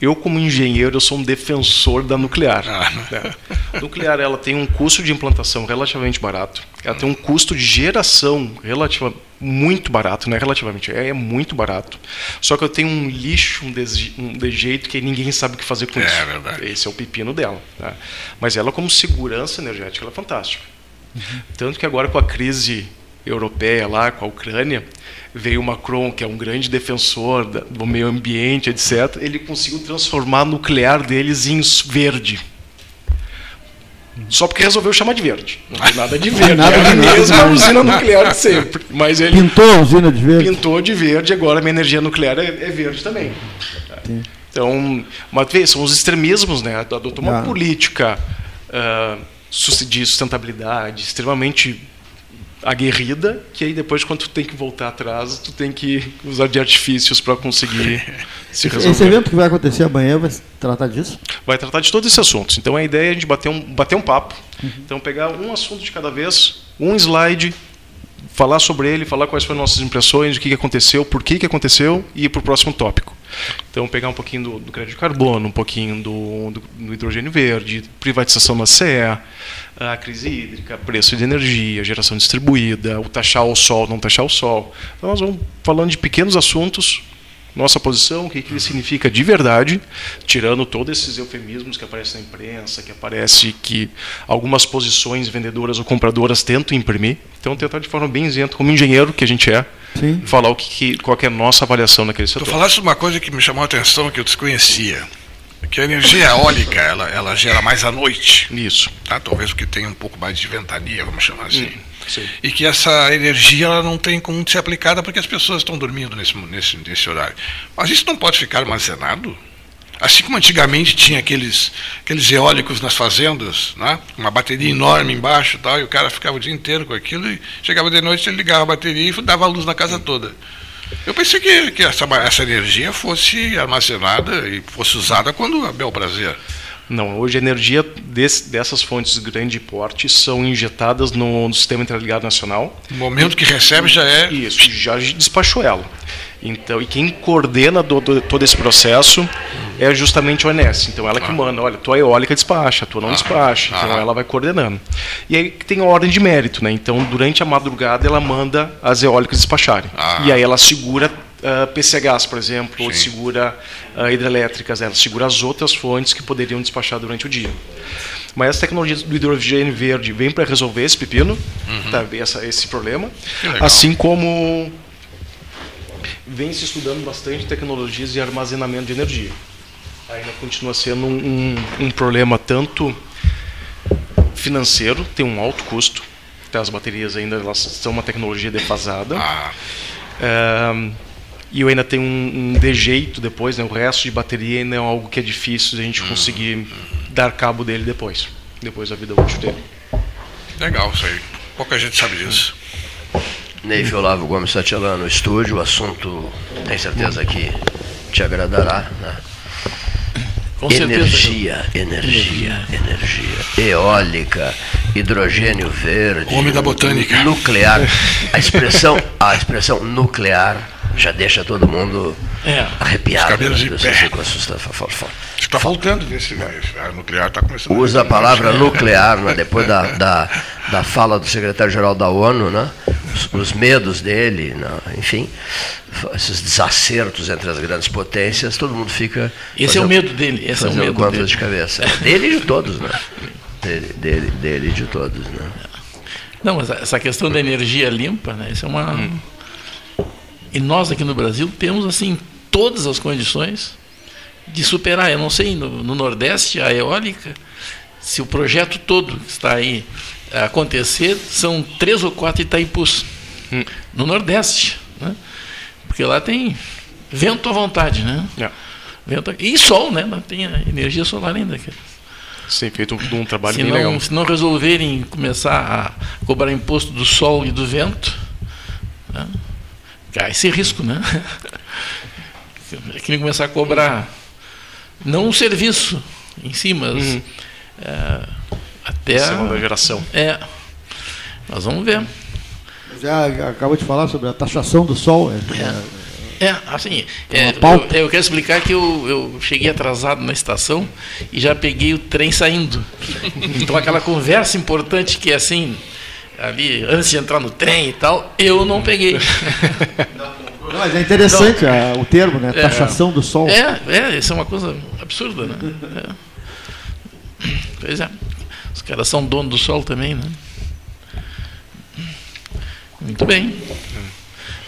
eu, como engenheiro, eu sou um defensor da nuclear. Ah. Né? Nuclear ela tem um custo de implantação relativamente barato. Ela tem um custo de geração relativa, muito barato, né? Relativamente, é, é muito barato. Só que eu tenho um lixo, um, de, um dejeito que ninguém sabe o que fazer com é, isso. Verdade. Esse é o pepino dela. Né? Mas ela, como segurança energética, ela é fantástica. Uhum. Tanto que agora com a crise europeia lá, com a Ucrânia, veio o Macron, que é um grande defensor do meio ambiente, etc., ele conseguiu transformar a nuclear deles em verde. Só porque resolveu chamar de verde. Não tem nada de verde. nada é a mesma usina nuclear de sempre. Mas ele pintou a usina de verde. Pintou de verde, agora a minha energia nuclear é, é verde também. Sim. Então, mas vê, são os extremismos, né? Adotou uma ah. política uh, de sustentabilidade extremamente aguerrida, que aí depois quando tu tem que voltar atrás, tu tem que usar de artifícios para conseguir [LAUGHS] se resolver. Esse evento que vai acontecer amanhã vai tratar disso? Vai tratar de todos esses assuntos. Então a ideia é a gente bater um, bater um papo. Então pegar um assunto de cada vez, um slide, falar sobre ele, falar quais foram nossas impressões, o que aconteceu, por que aconteceu e ir para o próximo tópico. Então pegar um pouquinho do, do crédito de carbono, um pouquinho do, do, do hidrogênio verde, privatização da CE, a crise hídrica, preço de energia, geração distribuída, o taxar o sol, não taxar o sol. Então nós vamos falando de pequenos assuntos, nossa posição, o que, que ele significa de verdade, tirando todos esses eufemismos que aparecem na imprensa, que aparece que algumas posições vendedoras ou compradoras tentam imprimir. Então tentar de forma bem isenta, como engenheiro que a gente é, Sim. falar o que, que- qual que é a nossa avaliação naquele Tu setor. falaste uma coisa que me chamou a atenção, que eu desconhecia. Que a energia eólica, ela, ela gera mais à noite. Isso. Tá? Talvez porque tem um pouco mais de ventania, vamos chamar assim. Sim. E que essa energia ela não tem como ser aplicada porque as pessoas estão dormindo nesse, nesse, nesse horário. Mas isso não pode ficar armazenado? Assim como antigamente tinha aqueles, aqueles eólicos nas fazendas, né? uma bateria enorme embaixo e tal, e o cara ficava o dia inteiro com aquilo e chegava de noite, ele ligava a bateria e dava luz na casa toda. Eu pensei que, que essa, essa energia fosse armazenada e fosse usada quando a bel prazer. Não, hoje a energia desse- dessas fontes de grande porte são injetadas no, no Sistema Interligado Nacional. No momento que recebe já é. Isso, já despachou ela. Então, e quem coordena do- do- todo esse processo é justamente a ONS. Então, ela que manda, olha, tua eólica despacha, tua não despacha. Então, ah. ela vai coordenando. E aí tem a ordem de mérito, né? Então, durante a madrugada, ela manda as eólicas despacharem. Ah. E aí ela segura ah, PCHs, por exemplo, ou Sim. segura ah, hidrelétricas, ela segura as outras fontes que poderiam despachar durante o dia. Mas essa tecnologia do hidrogênio verde vem para resolver esse pepino, tá, essa, esse problema. Assim como vem se estudando bastante tecnologias de armazenamento de energia. Ainda continua sendo um, um, um problema tanto financeiro, tem um alto custo. tá? As baterias ainda elas são uma tecnologia defasada. Ah, Ahn, e eu ainda tenho um, um dejeito depois, né? o resto de bateria ainda é algo que é difícil de a gente conseguir dar cabo dele depois, depois da vida útil dele. legal isso aí. Pouca gente sabe disso. Neif Olavo Gomes Satielã no estúdio, o assunto tem certeza que te agradará. Né? Com certeza. energia, energia, energia. Eólica, hidrogênio verde. Homem da botânica. Nuclear. A expressão, a expressão nuclear já deixa todo mundo É. arrepiado. Os cabelos né? de pé. ficam fa- Está faltando desse. A nuclear está começando. Usa a palavra nuclear né? depois da, da, da fala do secretário-geral da ONU, né? os, os medos dele, né? enfim, esses desacertos entre as grandes potências, todo mundo fica. Esse é o medo dele. Esse é o medo contas dele. de cabeça. É Dele e de todos, né? Dele, dele, dele e de todos. Né? Não, mas essa questão da energia limpa, né? Isso é uma. E nós aqui no Brasil temos assim todas as condições de superar. Eu não sei no, no Nordeste a eólica, se o projeto todo que está aí a acontecer são três ou quatro Itaipus no Nordeste, né? Porque lá tem vento à vontade, né? É. Vento, e sol, né? Lá Tem energia solar ainda. Tem feito um, um trabalho se bem legal. não, se não resolverem começar a cobrar imposto do sol e do vento, né, cai esse risco, né? É que nem começar a cobrar não o serviço em si, mas Uhum. é, até Essa é uma a, geração. é, nós vamos ver. Já acabou de falar sobre a taxação do sol. É, É, assim, é, uma pauta. eu, eu quero explicar que eu, eu cheguei atrasado na estação e já peguei o trem saindo. Então aquela conversa importante que é assim, ali, antes de entrar no trem e tal, eu não peguei. [LAUGHS] Não, mas é interessante a- o termo, né? É. Taxação do sol. É, é, isso é uma coisa absurda, né? É. Pois é. Os caras são donos do sol também, né? Muito bem.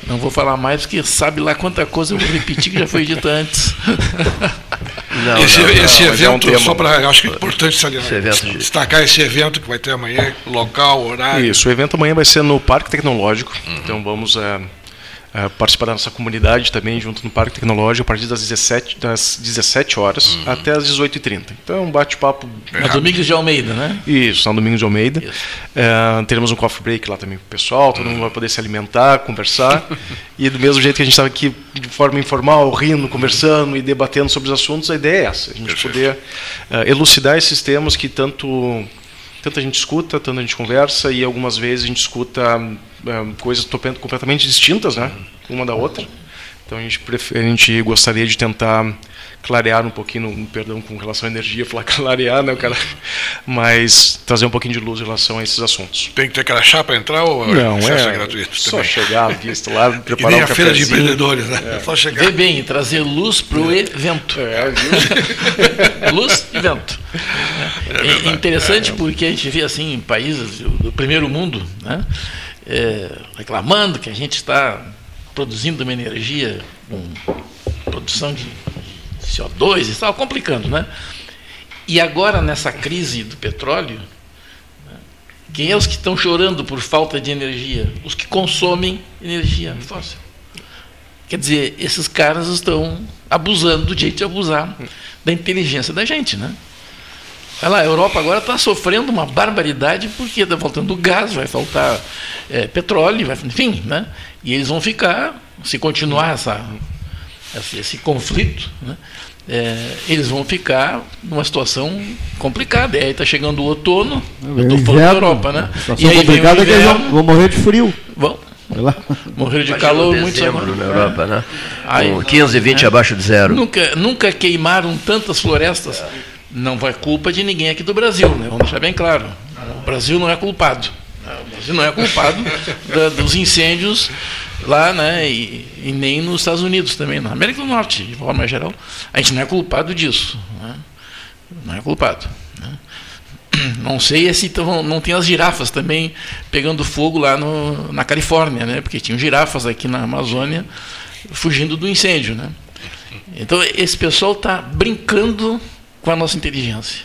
Não vou falar mais, porque sabe lá quanta coisa eu vou repetir que já foi dita antes. [LAUGHS] Não, esse não, não. esse mas é um evento, só para. Acho que é importante. Esse evento de- Destacar esse evento que vai ter amanhã, local, horário. Isso, o evento amanhã vai ser no Parque Tecnológico. Então vamos é, uh, participar da nossa comunidade também, junto no Parque Tecnológico, a partir das 17, das 17 horas uhum. até as 18h30. Então é um bate-papo. Na Domingos de Almeida, né? Isso, na Domingos de Almeida. Uh, teremos um coffee break lá também para o pessoal, todo mundo vai poder se alimentar, conversar. [LAUGHS] e do mesmo jeito que a gente estava aqui de forma informal, rindo, conversando e debatendo sobre os assuntos, a ideia é essa: a gente Perfeito. poder uh, elucidar esses temas que tanto tanta gente escuta, tanta gente conversa e algumas vezes a gente escuta um, coisas completamente distintas, né, uma da outra. Então a gente, a gente gostaria de tentar clarear um pouquinho, perdão, com relação à energia, [LAUGHS] falar clarear, né, cara? Mas trazer um pouquinho de luz em relação a esses assuntos. Tem que ter crachá para entrar ou não, é, é gratuito? Só também? chegar, visto lá, preparar e um a feira de empreendedores, né? É. Só chegar. Vê bem, trazer luz para o é. evento. É, [LAUGHS] viu? luz e vento. É, é interessante porque a gente vê assim em países do primeiro mundo, né? É, reclamando que a gente está produzindo uma energia com produção de CO2 e estava complicando, né? E agora, nessa crise do petróleo, né, quem é os que estão chorando por falta de energia? Os que consomem energia fóssil. Quer dizer, esses caras estão abusando do jeito de abusar da inteligência da gente, né? Olha lá, a Europa agora está sofrendo uma barbaridade porque está faltando gás, vai faltar é, petróleo, vai, enfim, né? E eles vão ficar, se continuar essa esse, esse conflito, né, é, eles vão ficar numa situação complicada. E aí está chegando o outono, eu estou falando da Europa, né? A situação complicada é que eles vão, vão morrer de frio. Vão. Morrer de calor muito dezembro na Europa, né? Aí, Com 15, 20 é, abaixo de zero. Nunca, nunca queimaram tantas florestas. Não vai culpa de ninguém aqui do Brasil, né? Vamos deixar bem claro. O Brasil não é culpado. O Brasil não é culpado [LAUGHS] da, dos incêndios lá, né, e, e, nem nos Estados Unidos também, na América do Norte, de forma geral, a gente não é culpado disso, né? não é culpado. Né? [CLEARS THROAT] Não sei se então, não tem as girafas também pegando fogo lá no, na Califórnia, né, porque tinham girafas aqui na Amazônia fugindo do incêndio, né. Então esse pessoal está brincando com a nossa inteligência.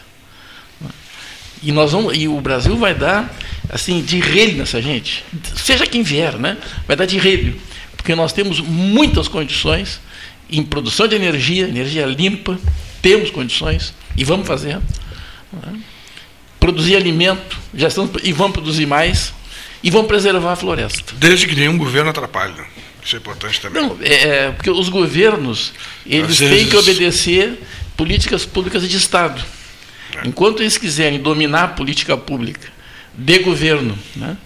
E nós vamos, e o Brasil vai dar assim de relho nessa gente, seja quem vier, né? Vai dar de relho, porque nós temos muitas condições em produção de energia, energia limpa, temos condições e vamos fazer. Né? Produzir alimento, já estamos e vamos produzir mais e vamos preservar a floresta. Desde que nenhum governo atrapalhe. Isso é importante também. Não, é, é porque os governos eles têm que obedecer políticas públicas de Estado. Enquanto eles quiserem dominar a política pública de governo, né?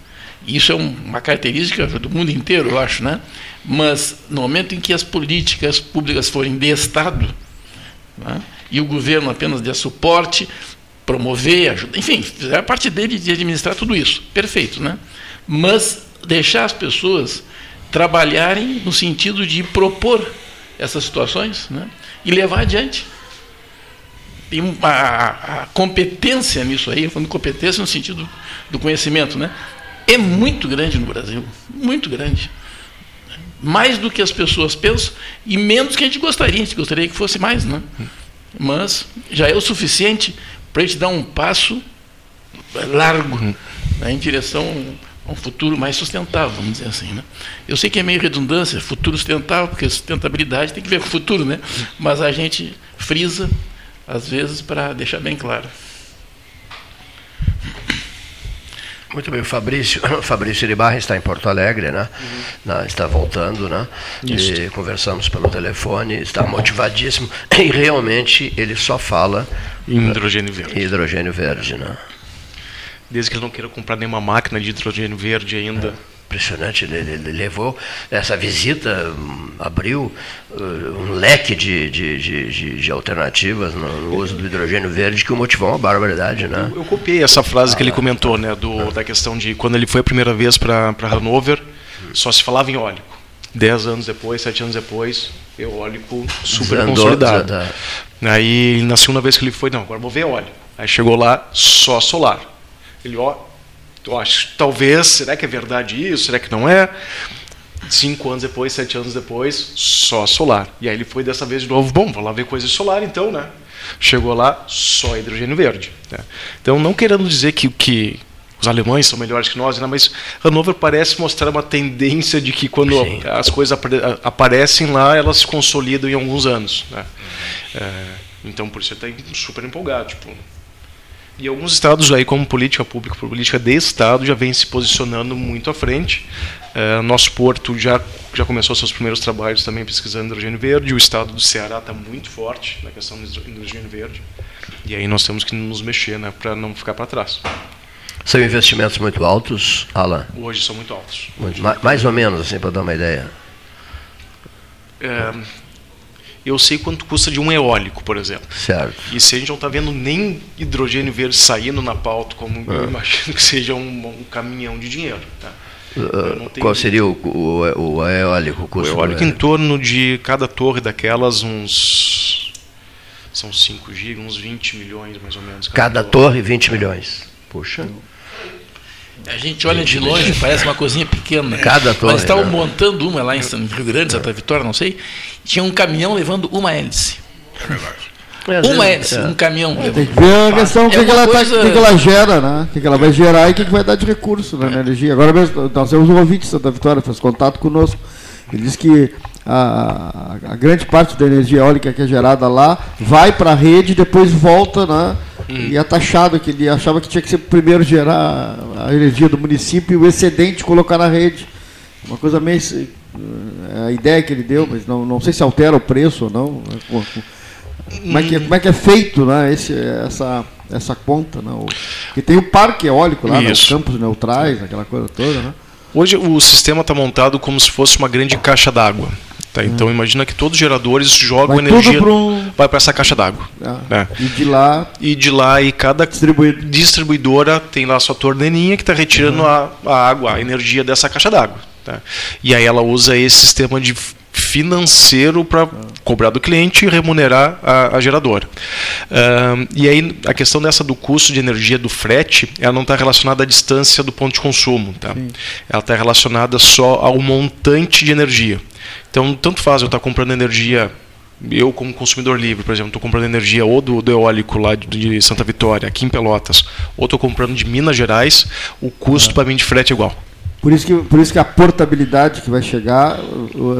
isso é uma característica do mundo inteiro, eu acho, né? mas no momento em que as políticas públicas forem de Estado, né? e o governo apenas der suporte, promover, ajudar, enfim, é a parte dele de administrar tudo isso, perfeito, né? mas deixar as pessoas trabalharem no sentido de propor essas situações né? e levar adiante tem a, a, competência nisso aí, falando competência no sentido do conhecimento, né? É muito grande no Brasil, muito grande. Mais do que as pessoas pensam e menos que a gente gostaria, a gente gostaria que fosse mais, né? Mas já é o suficiente para a gente dar um passo largo né, em direção a um futuro mais sustentável, vamos dizer assim. Né? Eu sei que é meio redundância, futuro sustentável, porque sustentabilidade tem que ver com o futuro, né? mas a gente frisa às vezes para deixar bem claro. Muito bem, o Fabrício, [COUGHS] Fabrício Iribarra está em Porto Alegre, né? Uhum. está voltando, né? Isso. E conversamos pelo telefone, está motivadíssimo [COUGHS] e realmente ele só fala em hidrogênio verde. Hidrogênio verde, né? Desde que ele não queira comprar nenhuma máquina de hidrogênio verde ainda. É impressionante, ele, levou essa visita, hum, abriu uh, um leque de, de, de, de alternativas no, uso do hidrogênio verde que o motivou uma barbaridade. Né? Eu, eu copiei essa frase que ele comentou, né, do, da questão de quando ele foi a primeira vez para Hanover, só se falava em eólico. Dez anos depois, sete anos depois, eólico super Zandou, consolidado. Aí, na segunda vez que ele foi, não, agora vou ver eólico. Aí chegou lá, só solar. Ele, ó, acho, talvez, será que é verdade isso? Será que não é? Cinco anos depois, sete anos depois, só solar. E aí ele foi dessa vez de novo, bom, vou lá ver coisa de solar então, né? Chegou lá, só hidrogênio verde. Né? Então, não querendo dizer que, que os alemães são melhores que nós, né? mas Hannover parece mostrar uma tendência de que quando Sim. as coisas aparecem lá, elas se consolidam em alguns anos. Né? É, então, por isso, está super empolgado. Tipo, e alguns estados aí, como política pública, política de estado, já vem se posicionando muito à frente. É, nosso porto já já começou seus primeiros trabalhos também pesquisando hidrogênio verde. O estado do Ceará está muito forte na questão do hidrogênio verde. E aí nós temos que nos mexer, né, para não ficar para trás. São investimentos muito altos, Alan? Hoje são muito altos. Muito, mais ou menos, assim, para dar uma ideia. É, eu sei quanto custa de um eólico, por exemplo. Certo. E se a gente não está vendo nem hidrogênio verde saindo na pauta, como eu ah. imagino que seja um, um caminhão de dinheiro. Tá? Uh, qual seria o, o, o eólico? O, custo o eólico em torno de cada torre daquelas uns. São 5 GB, uns 20 milhões mais ou menos. Cada, cada torre, 20 milhões. Puxa. A gente olha de longe, parece uma coisinha pequena. Cada torre. Mas estavam né? montando uma lá em Rio Grande, Santa Vitória, não sei. Tinha um caminhão levando uma hélice. É verdade. Uma hélice, é. um caminhão. Tem que ver a questão o que, é que, ela tá- coisa... tá, que, que, ela gera, né? O que, que ela vai gerar e o que, que vai dar de recurso né, na energia. Agora mesmo, nós temos um ouvinte de Santa Vitória, fez contato conosco. Ele disse que a, a, grande parte da energia eólica que é gerada lá vai para a rede e depois volta, né? Hum. E é taxado que ele achava que tinha que ser primeiro gerar a energia do município e o excedente colocar na rede. Uma coisa meio. É a ideia que ele deu, mas não, não sei se altera o preço ou não. Como é que, é, como é, que é feito né, esse, essa, essa conta? Né? Porque tem o parque eólico lá, né, os campos neutrais, aquela coisa toda. Né? Hoje o sistema está montado como se fosse uma grande caixa d'água. Tá? Então hum. imagina que todos os geradores jogam vai energia um... vai para essa caixa d'água. Ah, né? E de lá e de lá e cada distribuidora tem lá a sua torneirinha que está retirando uhum. a, a, água, a energia dessa caixa d'água. Tá? E aí ela usa esse sistema de financeiro para cobrar do cliente e remunerar a, a geradora. Uh, e aí a questão dessa do custo de energia do frete, ela não está relacionada à distância do ponto de consumo, tá? Ela está relacionada só ao montante de energia. Então, tanto faz eu estar tá comprando energia eu como consumidor livre, por exemplo, estou comprando energia ou do, do, eólico lá de Santa Vitória, aqui em Pelotas, ou estou comprando de Minas Gerais, o custo para mim de frete é igual. Por isso, que, por isso que a portabilidade que vai chegar,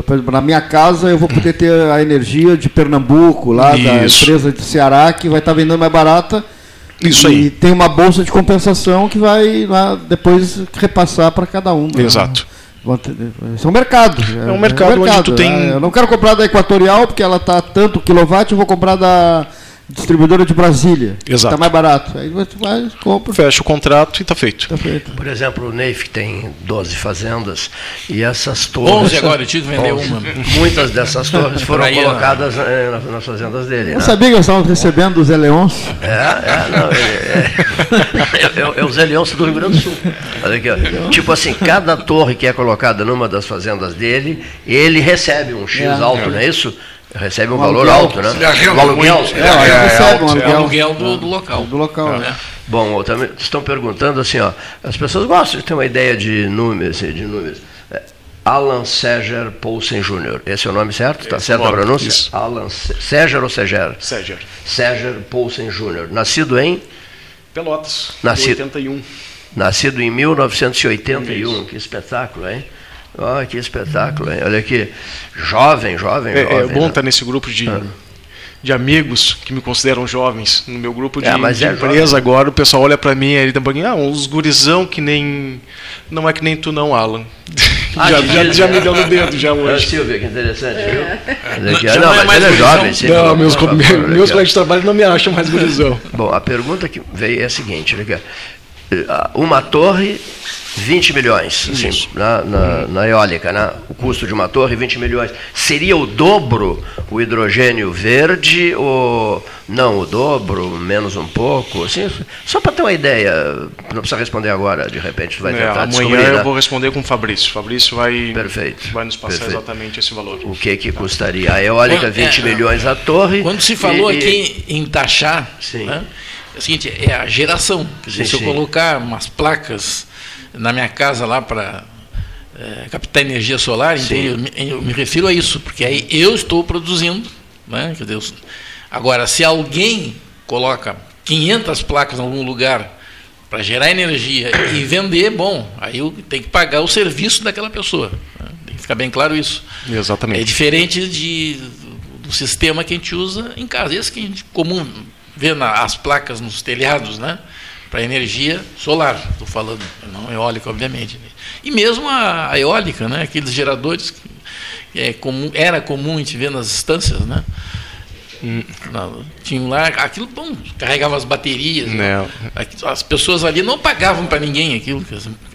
por exemplo, na minha casa eu vou poder ter a energia de Pernambuco, lá isso. da empresa de Ceará, que vai estar vendendo mais barata. Isso e aí. tem uma bolsa de compensação que vai lá depois repassar para cada um. Né? Isso é um mercado. É um mercado, é um mercado onde tu tem. É, eu não quero comprar da Equatorial porque ela está tanto quilowatt, eu vou comprar da distribuidora de Brasília. Exato. Está mais barato. Aí você vai, compra. Fecha o contrato e está feito. Tá feito. Por exemplo, o Neif tem 12 fazendas e essas torres. 11 agora, eu tive que vender uma. [LAUGHS] Muitas dessas torres foram Aí, colocadas eh, nas fazendas dele. Eu né? sabia que eles estavam recebendo os Eleons. É, é, não. É, [LAUGHS] é, é, é os Eleons do Rio Grande do Sul. Olha aqui, ó. Tipo assim, cada torre que é colocada numa das fazendas dele, ele recebe um X é. alto, não é isso? Recebe um, um valor aluguel. alto, né? O aluguel. É, é, é, recebe um aluguel. aluguel do, do local. Do local. É. Bom, também estão perguntando assim, ó, as pessoas gostam de ter uma ideia de números, de números. É, Alan Seger Poulsen Jr. Esse é o nome certo? Está certo a pronúncia? Isso. Alan Seger ou Seger? Seger. Seger Poulsen Jr. Nascido em? Pelotas, Nascido, 81. Nascido em 1981. Isso. Que espetáculo, hein? Olha que espetáculo, hein? Olha aqui. Jovem, jovem, é, jovem. É bom né? estar nesse grupo de, ah. de amigos que me consideram jovens. No meu grupo de, é, de é empresa jovem. agora, o pessoal olha para mim e tá um pouquinho, ah, uns gurizão que nem. Não é que nem tu, não, Alan. [LAUGHS] Ah, já, já, já, me deu no dedo já hoje. Ah, Silvia, que interessante, viu? Não, não, não, mas ele é jovem. Sim, não, meus, meus, colegas de trabalho não me acham mais gurizão. Bom, a pergunta que veio é a seguinte, uma torre 20 milhões, assim, na, na, na, eólica, né? o custo de uma torre 20 milhões. Seria o dobro o hidrogênio verde ou não o dobro, menos um pouco? Assim, só para ter uma ideia, não precisa responder agora, de repente tu vai é, tentar Amanhã eu né? vou responder com o Fabrício. O Fabrício vai, Perfeito. vai nos passar Perfeito. exatamente esse valor. O que, que custaria? A eólica, 20 é, milhões a torre. Quando se falou e, aqui em taxar, sim. Né? É o seguinte, é a geração. Sim, se eu colocar umas placas na minha casa lá para é, captar energia solar, eu me, eu me, refiro a isso, porque aí eu estou produzindo. Né? Agora, se alguém coloca 500 placas em algum lugar para gerar energia e vender, bom, aí eu tenho que pagar o serviço daquela pessoa. Né? Tem que ficar bem claro isso. Exatamente. É diferente de, do sistema que a gente usa em casa. Esse que a gente comum vê na, as placas nos telhados, né? Para energia solar, estou falando, não eólica, obviamente. né? E mesmo a, a eólica, né? Aqueles geradores que é comum, era comum a gente ver nas estâncias, né? Não, tinham lá, aquilo, bom, carregava as baterias. Né. As pessoas ali não pagavam para ninguém aquilo,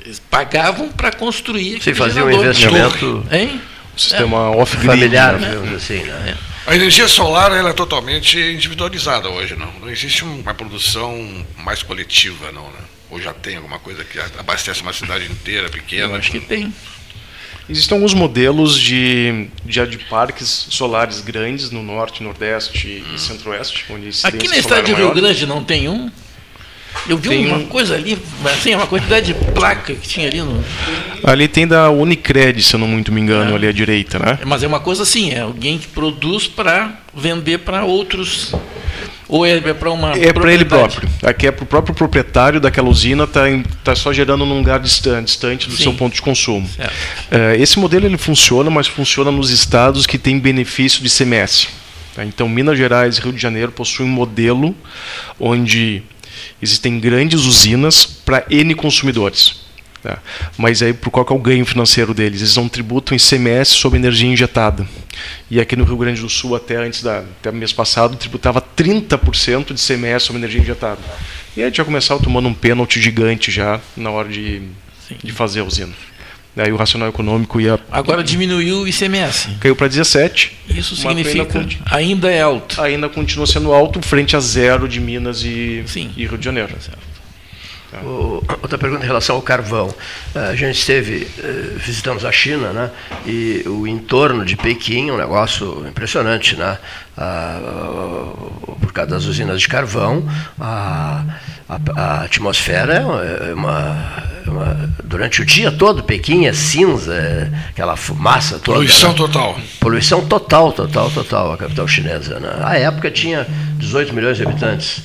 eles pagavam para construir. Você fazia um investimento Hein? Sistema off-grid. familiar, né? digamos assim, né? A energia solar ela é totalmente individualizada hoje, não. Não existe um- uma produção mais coletiva, não, né? Ou já tem alguma coisa que abastece uma cidade inteira, pequena. Eu acho que tem. Existem alguns modelos de, de, de parques solares grandes no norte, nordeste e centro-oeste, onde a Aqui na cidade de é Rio maior. Grande não tem um. Eu vi Tem uma um- coisa ali, assim, uma quantidade de placa que tinha ali no. Ali tem da Unicred, se eu não muito me engano, ali à direita, né? Mas é uma coisa assim, é alguém que produz para vender para outros. Ou é para uma. É para ele próprio. Aqui é para o próprio proprietário daquela usina, está tá só gerando num lugar distan- distante do Sim. seu ponto de consumo. Eh, esse modelo ele funciona, mas funciona nos estados que têm benefício de CMS. tá? Então, Minas Gerais e Rio de Janeiro possuem um modelo onde existem grandes usinas para N consumidores. tá? Mas aí, por qual que é o ganho financeiro deles? Eles não tributam ICMS sobre energia injetada. E aqui no Rio Grande do Sul, até antes da até mês passado, tributava 30% de ICMS sobre energia injetada. E aí a gente já começava tomando um pênalti gigante já na hora de, de fazer a usina. Daí o racional econômico ia Agora diminuiu o ICMS. caiu para 17. Isso ainda significa conti- ainda é alto. Ainda continua sendo alto frente a zero de Minas e, Sim. e Rio de Janeiro. O- Outra pergunta em relação ao carvão. Eh, A gente esteve, eh, visitamos a China, né? E o entorno de Pequim é um negócio impressionante, né? Ah, por causa das usinas de carvão, a, a- a atmosfera é uma, é uma- é uma- Durante o dia todo, Pequim é cinza, é aquela fumaça toda. Poluição né? total. Poluição total, total, total, a capital chinesa. Né? Época tinha 18 milhões de habitantes.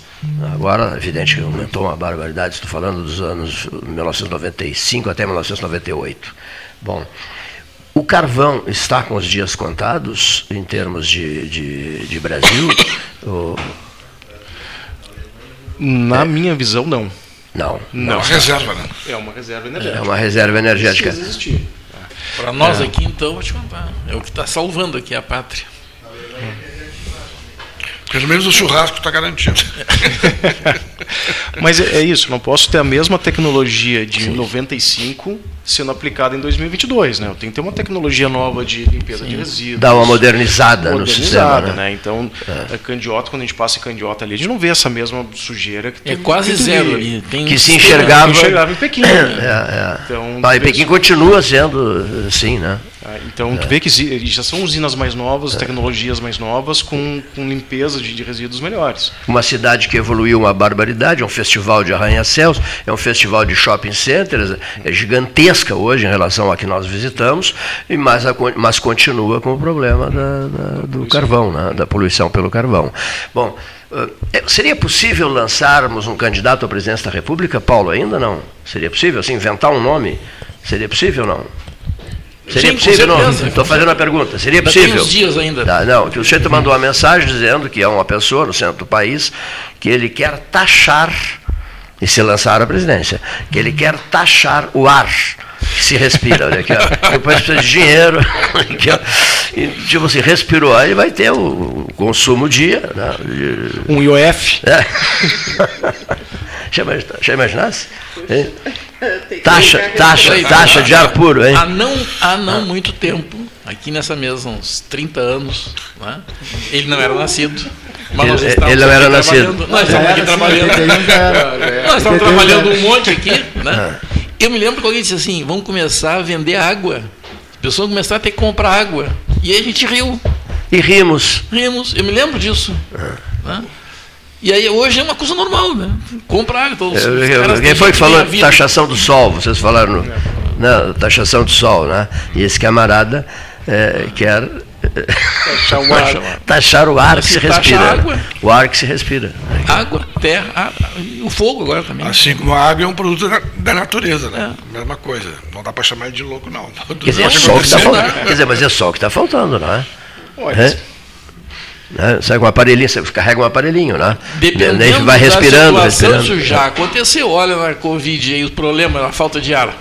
Agora, evidente que aumentou uma barbaridade, estou falando dos anos 1995 até 1998. Bom, o carvão está com os dias contados em termos de, de, de Brasil? [COUGHS] Ou- Na minha visão, não. não, É uma reserva, né? É uma reserva é energética. uma reserva energética. Precisa existir. Para nós aqui, então, vou te contar. É o que está salvando aqui a pátria. [LAUGHS] Pelo menos o churrasco está garantido. [LAUGHS] [LAUGHS] Mas é, é isso, não posso ter a mesma tecnologia de 95 sendo aplicada em 2022, né? Eu tenho que ter uma tecnologia nova de limpeza de resíduos. Dá uma modernizada, no sistema. modernizada, Né? né? Então, a candiota, quando a gente passa em candiota ali, a gente não vê essa mesma sujeira que É tu- quase que zero ali. Tem Que se enxergava- Que enxergava em Pequim. [COUGHS] É, né? é. Então, Ah, e Pequim isso. continua sendo assim, né? Ah, Então, tu vê que já são usinas mais novas, É. tecnologias mais novas, com, com limpeza de, de resíduos melhores. Uma cidade que evoluiu uma barbaridade, é um festival de arranha-céus, é um festival de shopping centers, é gigantesca hoje em relação a que nós visitamos, e mas, a mas continua com o problema da- da- do carvão, né, da poluição pelo carvão. Bom, eh, seria possível lançarmos um candidato à presidência da República, Paulo, ainda não? Seria possível, assim, inventar um nome? Seria possível ou não? Seria Sim, possível, não? Estou fazendo a pergunta. Seria Ainda tem possível? uns dias ainda. Tá, não, que o sujeito mandou uma mensagem dizendo que é uma pessoa no centro do país que ele quer taxar, e se lançar a presidência, que ele quer taxar o ar que se respira. Olha aqui, ó. Depois precisa de dinheiro. [LAUGHS] Aqui, ó. E, tipo assim, respirou, aí vai ter o, consumo dia. Né, de- Um IOF. é. [LAUGHS] Já imaginasse? Hein? Taxa, taxa, taxa de ar puro, hein? Há não, há não muito tempo, aqui nessa mesa, uns 30 anos, né? ele não era nascido. Mas nós Ele- estávamos ele não era nascido. Nós estamos aqui trabalhando. 81 já era. [LAUGHS] Nós estamos 81 trabalhando um monte aqui. É. Né? Eu me lembro que alguém disse assim: vamos começar a vender água. As pessoas vão começar a ter que comprar água. E aí a gente riu. E rimos. Rimos. Eu me lembro disso. Né? E aí hoje é uma coisa normal, né? Compra água. Então, os Eu- eu- Quem foi que falou taxação do sol? Vocês falaram, no, né, taxação do sol, né? E esse camarada eh, quer Taxar o ar. Taxar o ar que se respira. água. O ar que se respira. Água, terra, a- a- o fogo agora também. Assim como a água é um produto da, da natureza, né? Mesma coisa. Não dá para chamar ele de louco, não. Quer dizer, é só o que está faltando. Quer dizer, mas é só o que está faltando, não é? Olha, É? Né? Sai com um aparelhinho, você carrega um aparelhinho, né? Dependendo Nem vai respirando, respirando. isso já aconteceu. Olha na Covid aí, os problemas, a falta de ar.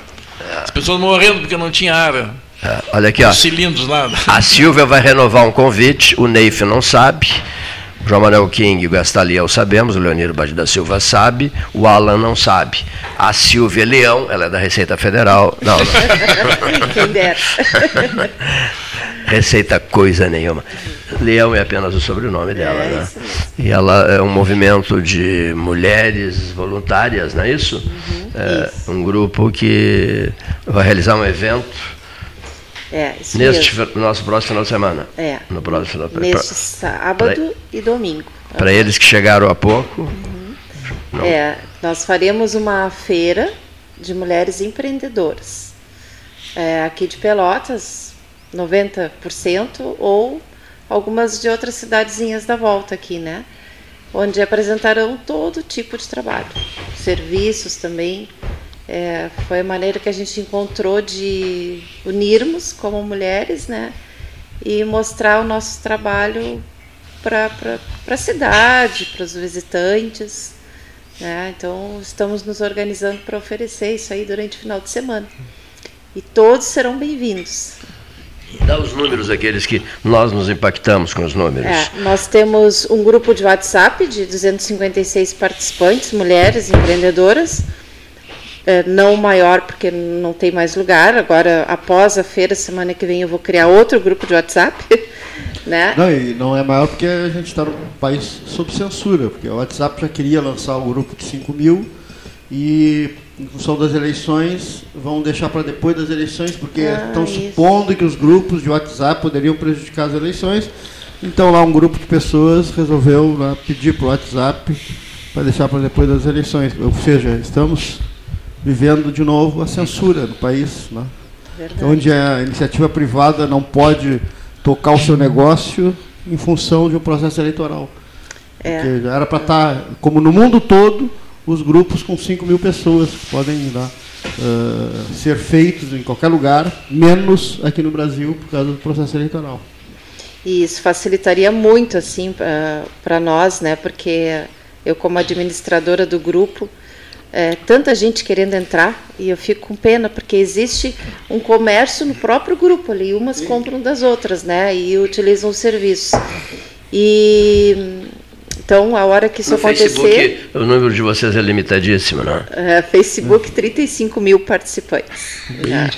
As pessoas morrendo porque não tinha ar. É, olha aqui, ó. Os cilindros lá. A Silvia vai renovar um convite, o Neif não sabe. João Manuel King e o Gastaliel sabemos, o Leonir Bade da Silva sabe, o Alan não sabe. A Silvia Leão, ela é da Receita Federal. Não, não. [LAUGHS] Quem dera. Receita coisa nenhuma. Leão é apenas o sobrenome dela, É, né? isso. E ela é um movimento de mulheres voluntárias, não é isso? Uhum, É um grupo que vai realizar um evento É, isso neste mesmo. nosso próximo final de semana. É. No próximo final Neste sábado e domingo. Para eles que chegaram há pouco, Não. É, nós faremos uma feira de mulheres empreendedoras. É, aqui de Pelotas, 90%, ou algumas de outras cidadezinhas da volta aqui, né? Onde apresentarão todo tipo de trabalho, serviços também. É, foi a maneira que a gente encontrou de unirmos como mulheres, né? E mostrar o nosso trabalho para a cidade, para os visitantes. Né? Então, estamos nos organizando para oferecer isso aí durante o final de semana. E todos serão bem-vindos. dá os números aqueles que nós nos impactamos com os números. É, nós temos um grupo de WhatsApp de 256 participantes, mulheres empreendedoras. É, não o maior, porque não tem mais lugar. Agora, após a feira, semana que vem, eu vou criar outro grupo de WhatsApp. [LAUGHS] Né? Não, e não é maior porque a gente está num país sob censura, porque o WhatsApp já queria lançar um grupo de 5 mil e, em função das eleições, vão deixar para depois das eleições, porque Ah, estão isso. supondo que os grupos de WhatsApp poderiam prejudicar as eleições. Então, lá um grupo de pessoas resolveu né, pedir para o WhatsApp para deixar para depois das eleições. Ou seja, estamos vivendo de novo a censura no país. Né? Onde a iniciativa privada não pode tocar o seu negócio em função de um processo eleitoral. É. Porque era para estar, como no mundo todo, os grupos com 5 mil pessoas que podem né, ah, ser feitos em qualquer lugar, menos aqui no Brasil por causa do processo eleitoral. E isso facilitaria muito assim para nós, né? Porque eu como administradora do grupo, é, tanta gente querendo entrar e eu fico com pena porque existe um comércio no próprio grupo ali, umas compram das outras, né? E utilizam os serviços. E então a hora que isso No acontecer, Facebook, o número de vocês é limitadíssimo, né? é, Facebook 35 mil participantes. né?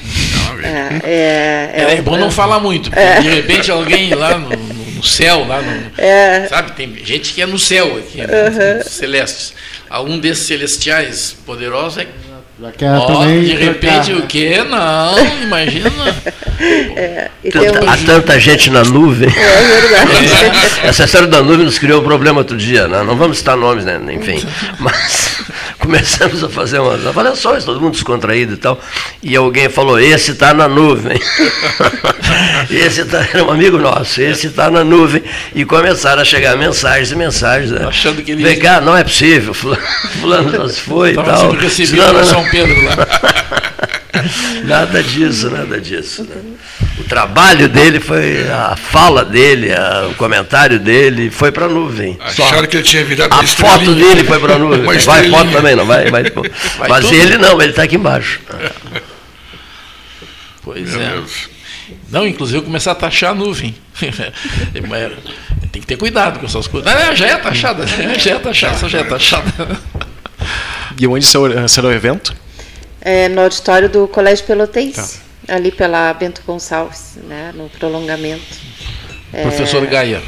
É, é, é, É, é bom não falar muito, porque de repente alguém lá no, no- céu, lá no. É. Sabe, tem gente que é no céu aqui, né, nos celestes. Algum desses celestiais poderosos é. Também de repente trocar. o quê? Não, imagina. [LAUGHS] e Tanta- há tanta gente na nuvem. é verdade. [LAUGHS] Essa história da nuvem nos criou um problema outro dia, né? não vamos citar nomes, né? enfim. [LAUGHS] Mas começamos a fazer umas avaliações, todo mundo descontraído e tal. E alguém falou: esse está na nuvem. [LAUGHS] esse tá, era um amigo nosso, esse está na nuvem. E começaram a chegar mensagens e mensagens. Né? Achando que ele- Vem cá, não é possível, fulano, [LAUGHS] fulano já se foi e tal. Não, não, não. São Pedro lá. [LAUGHS] [LAUGHS] Nada disso, nada disso. né? O trabalho dele foi, a fala dele, a- o comentário dele foi para a nuvem. Só. Acharam que ele tinha virado A foto dele foi para a nuvem. [LAUGHS] Uma Vai estrelinha. foto também, não vai? [LAUGHS] vai Mas tudo. ele não, ele está aqui embaixo. Pois Meu é. Deus. Não, inclusive eu começar a taxar a nuvem. Mas Tem que ter cuidado com essas coisas. Ah, já é taxada, já é taxada, já é taxada. E onde será o evento? É, no auditório do Colégio Pelotense, ali pela Bento Gonçalves, né, no prolongamento. É, Professor Gaia.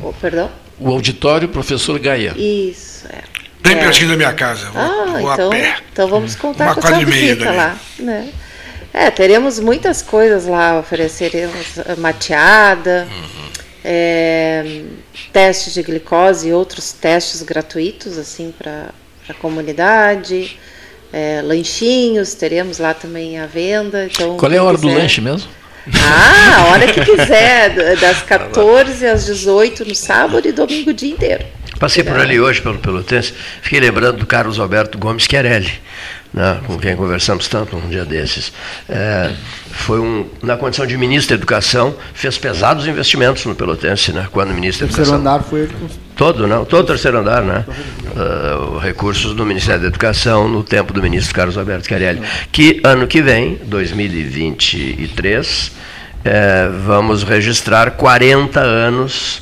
oh, perdão? O auditório, professor Gaia. Isso, é. Bem É. pertinho da minha casa. Vou, Ah, vou então, a pé. então vamos contar Uma com meia visita lá. Né? É, teremos muitas coisas lá, ofereceremos eh, mateada, Uhum. é, testes de glicose e outros testes gratuitos assim para a comunidade, é, lanchinhos, teremos lá também à venda. Então, Qual é a hora do quiser- lanche mesmo? Ah, a hora que quiser, [LAUGHS] das 14 às 18 no sábado e domingo o dia inteiro. Passei por ali hoje pelo Pelotense, fiquei lembrando do Carlos Alberto Gomes Chiarelli, né, com quem conversamos tanto um dia desses. É, foi um, na condição de ministro da Educação, fez pesados investimentos no Pelotense, né, quando ministro da terceiro Educação. andar foi ele. Todo, não? Todo o terceiro andar, né? Uh, recursos do Ministério da Educação no tempo do ministro Carlos Alberto Chiarelli. Que ano que vem, 2023, é, vamos registrar 40 anos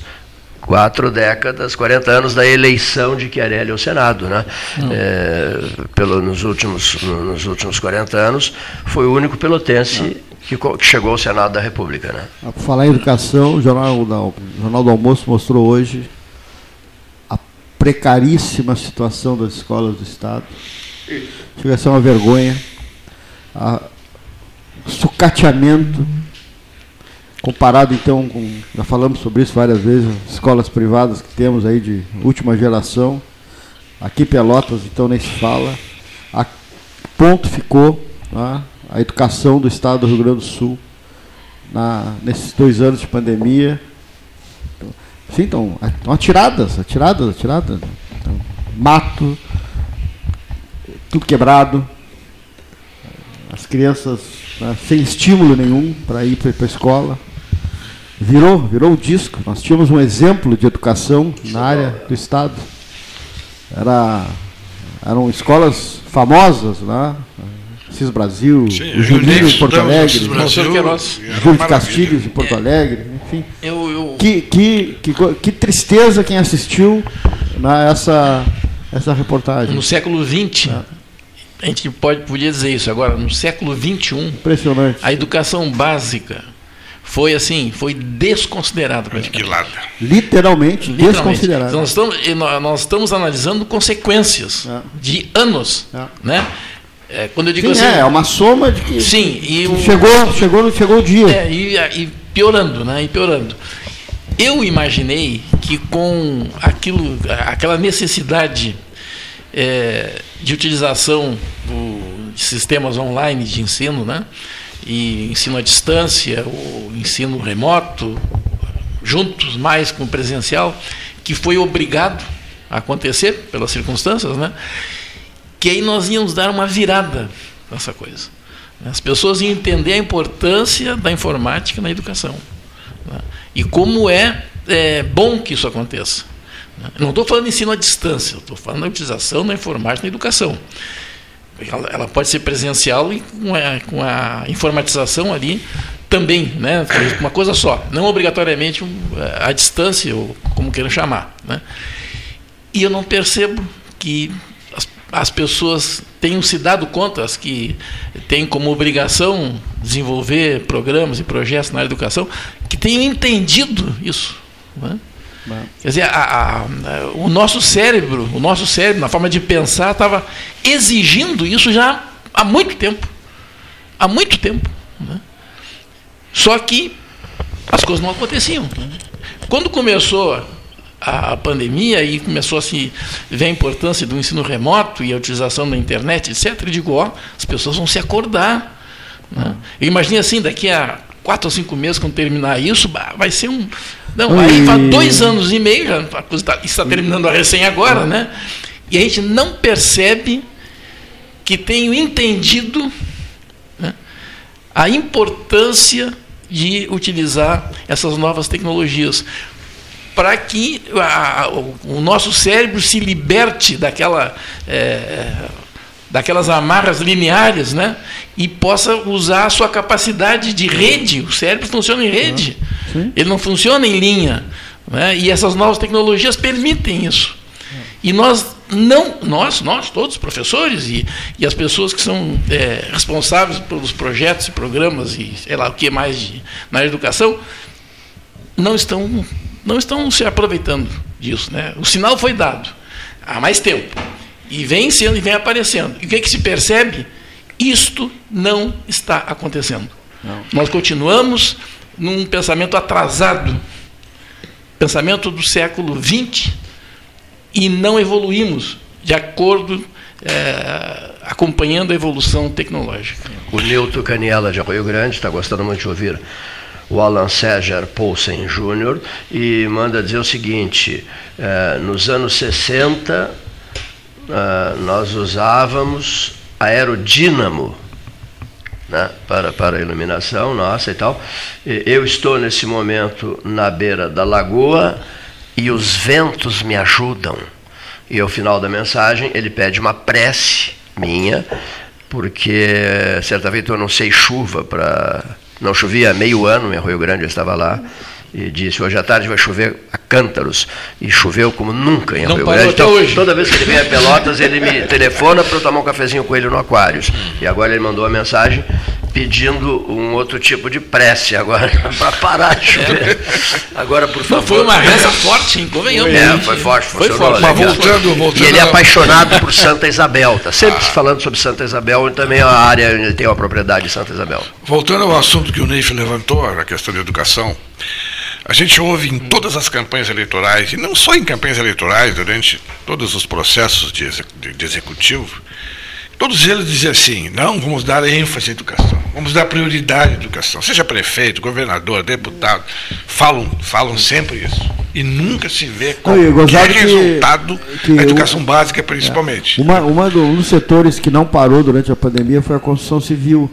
quatro décadas, 40 anos da eleição de Chiarelli ao Senado. Né? É, pelo, nos, últimos, nos últimos 40 anos, foi o único pelotense que, que, chegou ao Senado da República. Né? Por falar em educação, o Jornal, o Jornal do Almoço mostrou hoje a precaríssima situação das escolas do Estado. Chega a ser uma vergonha. A sucateamento Comparado então com, já falamos sobre isso várias vezes, escolas privadas que temos aí de última geração, aqui Pelotas então nem se fala, a ponto ficou tá, a educação do estado do Rio Grande do Sul na, nesses dois anos de pandemia. Sim, então, então atiradas, atiradas, atiradas. Então, mato, tudo quebrado, as crianças né, sem estímulo nenhum para ir para a escola virou, virou o disco. Nós tínhamos um exemplo de educação na área do Estado. Era, eram escolas famosas, né? Cis Brasil, Sim, Juninho em Porto Alegre, Júlio de Castilhos em Porto Alegre, enfim. Eu, eu... Que, que, que, que tristeza quem assistiu né, essa, essa reportagem. No século XX, é. a gente pode, podia dizer isso agora, no século XXI, Impressionante. a educação básica foi assim, foi desconsiderado Aniquilada. Literalmente, Literalmente desconsiderado. Nós estamos, nós estamos analisando consequências é. de anos, é. né? É, quando eu digo sim, assim, é, é uma soma de que, sim, e o, chegou, chegou, chegou o dia. É, e, e piorando, né? E piorando. Eu imaginei que com aquilo, aquela necessidade é, de utilização do, de sistemas online de ensino, né? E ensino à distância, o ensino remoto, juntos mais com o presencial, que foi obrigado a acontecer pelas circunstâncias, né? que aí nós íamos dar uma virada nessa coisa. As pessoas iam entender a importância da informática na educação. Né? E como é, é, bom que isso aconteça. Né? Não estou falando ensino à distância, estou falando da utilização da informática na educação. Ela, ela pode ser presencial e com a, com a informatização ali também, né? uma coisa só, não obrigatoriamente a distância, ou como queiram chamar. Né? E eu não percebo que as, as pessoas tenham se dado conta, as que têm como obrigação desenvolver programas e projetos na educação, que tenham entendido isso. Né? Quer dizer, a, a, o nosso cérebro, o nosso cérebro, na forma de pensar, estava exigindo isso já há muito tempo. Há muito tempo. Né? Só que as coisas não aconteciam. Quando começou a pandemia e começou a se ver a importância do ensino remoto e a utilização da internet, etc., eu digo, ó, as pessoas vão se acordar. Né? Eu imaginei assim, daqui a quatro ou cinco meses, quando terminar isso, vai ser um. Não, aí faz dois anos e meio, já, a coisa tá, está terminando a recém agora, né? E a gente não percebe que tenho entendido né, a importância de utilizar essas novas tecnologias para que a, o, o, nosso cérebro se liberte daquela é, daquelas amarras lineares, né? E possa usar a sua capacidade de rede. O cérebro funciona em rede. Sim. Ele não funciona em linha. Né? E essas novas tecnologias permitem isso. E nós não, nós, nós todos, professores e, e as pessoas que são é, responsáveis pelos projetos e programas e sei lá o que mais de, na educação, não estão, não estão se aproveitando disso. Né? O sinal foi dado há mais tempo. E vem sendo e vem aparecendo. E o que, é que se percebe? Isto não está acontecendo. Não. Nós continuamos num pensamento atrasado, pensamento do século XX, e não evoluímos de acordo é, acompanhando a evolução tecnológica. O Nilton Caniela de Rio Grande está gostando muito de ouvir o Alan Seger Poulsen Jr. e manda dizer o seguinte: eh, nos anos 60 eh, nós usávamos aerodínamo né, para, para iluminação nossa e tal. Eu estou nesse momento na beira da lagoa e os ventos me ajudam. E ao final da mensagem ele pede uma prece minha, porque certa vez eu não sei chuva para. Não chovia meio ano em Rio Grande, eu estava lá e disse hoje à tarde vai chover a cântaros e choveu como nunca em Não Rio parou Então, hoje. toda vez que ele vem a Pelotas ele me telefona para eu tomar um cafezinho com ele no Aquários. E agora ele mandou uma mensagem pedindo um outro tipo de prece agora [LAUGHS] para parar de chover. Agora por favor. Não, foi uma reza forte, hein? Convenhamos. É, foi forte, Foi forte. Mas voltando, voltando E ele é a- apaixonado por Santa Isabel, está sempre falando sobre Santa Isabel e também a área, ele tem uma propriedade em Santa Isabel. Voltando ao assunto que o Neif levantou, a questão da educação, a gente ouve em todas as campanhas eleitorais, e não só em campanhas eleitorais, durante todos os processos de, de- de executivo, todos eles dizem assim: não, vamos dar ênfase à educação, vamos dar prioridade à educação. Seja prefeito, governador, deputado, falam, falam sempre isso. E nunca se vê qualquer que- resultado que na o- educação básica, principalmente. Uma, uma do- um dos setores que não parou durante a pandemia foi a construção civil.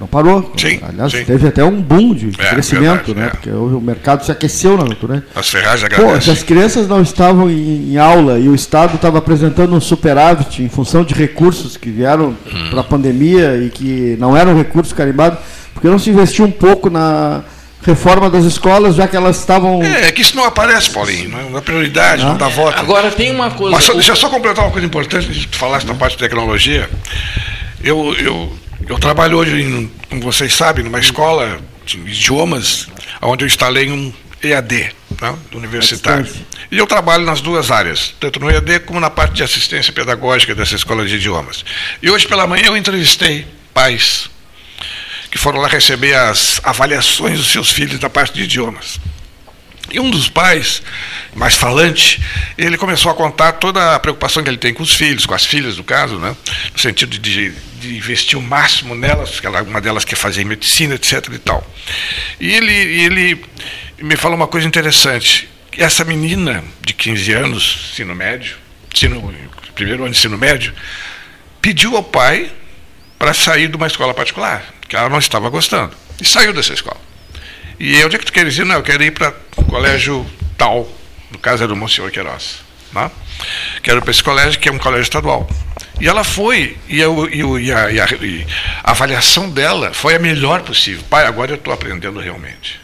Não parou. Sim, Aliás, sim. teve até um boom de É, crescimento, verdade, né? é. Porque o mercado se aqueceu na durante. As ferragens Pô, se as crianças não estavam em, em aula e o Estado estava apresentando um superávit em função de recursos que vieram Hum. para a pandemia e que não eram recursos carimbados, porque não se investiu um pouco na reforma das escolas, já que elas estavam. É, que isso não aparece, Paulinho, não dá prioridade, não dá voto. Agora tem uma coisa. Mas só, o- deixa eu só completar uma coisa importante, tu falasse da parte de tecnologia. Eu, eu, eu trabalho hoje, em, como vocês sabem, numa escola de idiomas, onde eu instalei um EAD, né, universitário. E eu trabalho nas duas áreas, tanto no EAD como na parte de assistência pedagógica dessa escola de idiomas. E hoje pela manhã eu entrevistei pais que foram lá receber as avaliações dos seus filhos da parte de idiomas. E um dos pais, mais falante, ele começou a contar toda a preocupação que ele tem com os filhos, com as filhas, no caso, né? no sentido de, de investir o máximo nelas, porque uma delas quer fazer medicina, etc. e tal. E ele, ele me falou uma coisa interessante. Essa menina de 15 anos, ensino médio, ensino, primeiro ano de ensino médio, pediu ao pai para sair de uma escola particular, que ela não estava gostando. E saiu dessa escola. E onde é que tu queres ir? Não, eu quero ir para o colégio tal, no caso era do Monsenhor Queiroz. Né? Quero para esse colégio, que é um colégio estadual. E ela foi, e, eu, e, o- e a, e a- e a avaliação dela foi a melhor possível. Pai, agora eu estou aprendendo realmente.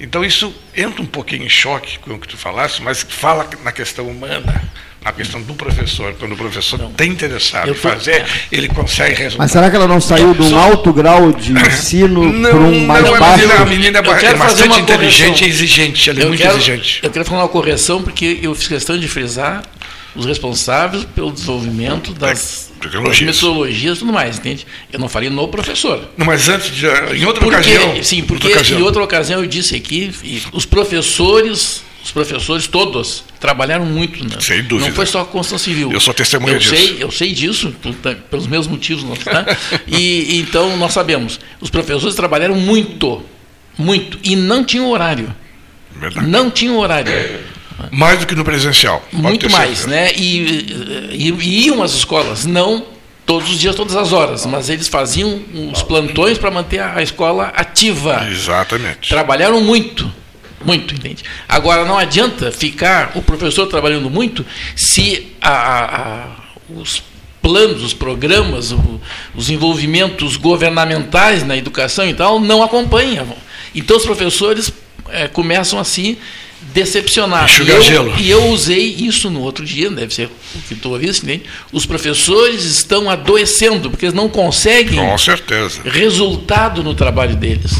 Então isso entra um pouquinho em choque com o que tu falaste, mas fala na questão humana, na questão do professor. Quando o professor está interessado Eu em tô- fazer, ele consegue resolver. Mas será que ela não saiu de um alto grau de [COUGHS] ensino para um mais não, é, baixo? mas a menina é, Eu ba- quero é fazer bastante uma inteligente e exigente. Ela é eu muito quero, exigente. Eu quero fazer uma correção, porque eu fiz questão de frisar os responsáveis pelo desenvolvimento das Tecnologias. metodologias e tudo mais, entende? Eu não falei no professor. Não, mas antes de. Em outra Porque, ocasião. sim, porque outra ocasião. em outra ocasião eu disse aqui, os professores, os professores todos trabalharam muito, né? Sem dúvida. Não foi só a construção civil. Eu sou testemunha eu disso. Sei, eu sei disso, pelos mesmos motivos, né? [LAUGHS] e então nós sabemos, os professores trabalharam muito, muito e não tinham horário, Verdade. não tinham horário. Mais do que no presencial. Muito mais, certeza. né? E, e, e iam às escolas, não todos os dias, todas as horas, mas eles faziam os plantões para manter a escola ativa. Exatamente. Trabalharam muito, muito, entende? Agora, não adianta ficar o professor trabalhando muito se a- a- a- os planos, os programas, o- os envolvimentos governamentais na educação e tal não acompanham. Então, os professores eh, começam a se decepcionar. Enxugar e, eu, gelo. e eu usei isso no outro dia, deve ser o que tu ouviste, entende? Os professores estão adoecendo, porque eles não conseguem Com certeza. resultado no trabalho deles.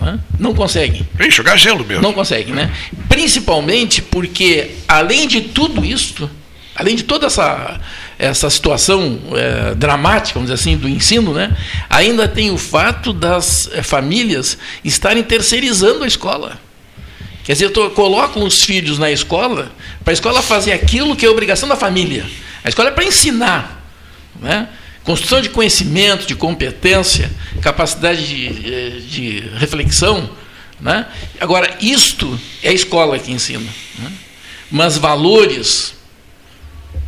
né? Não conseguem. Vem jogar gelo mesmo. Não conseguem, né? Principalmente porque, além de tudo isso, além de toda essa, essa situação eh, dramática, vamos dizer assim, do ensino, né? ainda tem o fato das eh, famílias estarem terceirizando a escola. Quer dizer, tô, colocam os filhos na escola para a escola fazer aquilo que é obrigação da família. A escola é para ensinar. Né? Construção de conhecimento, de competência, capacidade de, eh, de reflexão. Né? Agora, isto é a escola que ensina. Né? Mas valores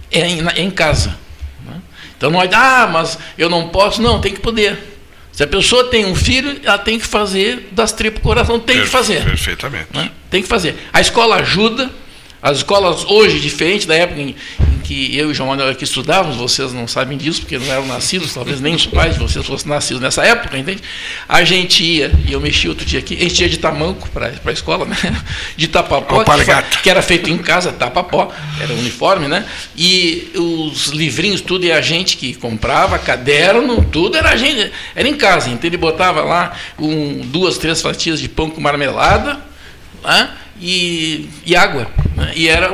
é em, é em casa. Né? Então não é, ah, mas eu não posso. Não, tem que poder. Se a pessoa tem um filho, ela tem que fazer das tripas coração, tem que fazer. Perfeitamente. Né? Tem que fazer. A escola ajuda, as escolas hoje, diferente da época em, em que eu e o João Manuel aqui estudávamos, vocês não sabem disso, porque não eram nascidos, talvez nem os pais de vocês fossem nascidos nessa época, entende? A gente ia, e eu mexi outro dia aqui, a gente ia de tamanco para a escola, né? de tapapó, que, que, era feito em casa, tapapó, era uniforme, né? E os livrinhos, tudo é a gente que comprava, caderno, tudo era a gente, era em casa, então ele botava lá um, duas, três fatias de pão com marmelada, né? E, e água. Né? E era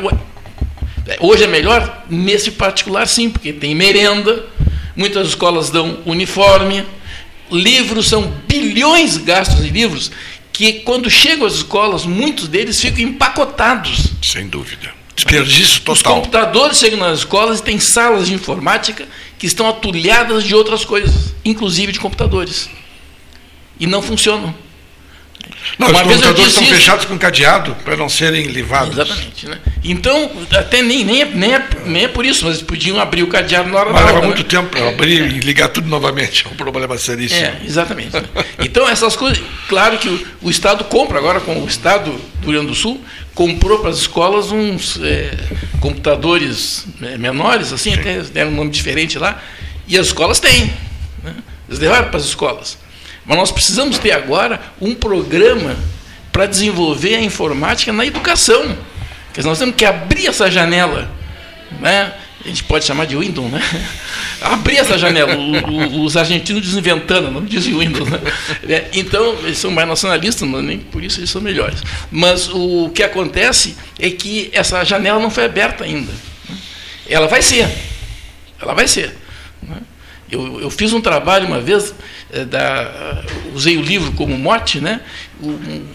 hoje é melhor nesse particular sim, porque tem merenda, muitas escolas dão uniforme, livros são bilhões gastos em livros que quando chegam às escolas muitos deles ficam empacotados. Sem dúvida. Desperdício total. Os computadores chegam nas escolas e tem salas de informática que estão atulhadas de outras coisas, inclusive de computadores. E não funcionam. Não, Uma os computadores estão fechados com cadeado para não serem livados. Exatamente. Né? Então, até nem, nem, é, nem, é, nem é por isso, mas podiam abrir o cadeado na hora mas da leva muito né? tempo para abrir e ligar tudo novamente. É um problema seríssimo. É, exatamente. Então, essas coisas. Claro que o, o Estado compra agora, com o Estado do Rio Grande do Sul, comprou para as escolas uns é, computadores é, menores, assim, Sim. até deram um nome diferente lá, e as escolas têm. Né? Eles levaram para as escolas. Mas nós precisamos ter agora um programa para desenvolver a informática na educação. Porque nós temos que abrir essa janela. Né? A gente pode chamar de Windows, né? [LAUGHS] Abrir essa janela. O, o, os argentinos desinventando, não dizem Windows. Né? É, então, eles são mais nacionalistas, mas nem por isso eles são melhores. Mas o que acontece é que essa janela não foi aberta ainda. Ela vai ser. Ela vai ser. Né? Eu, eu fiz um trabalho uma vez, da, usei o livro como mote, né?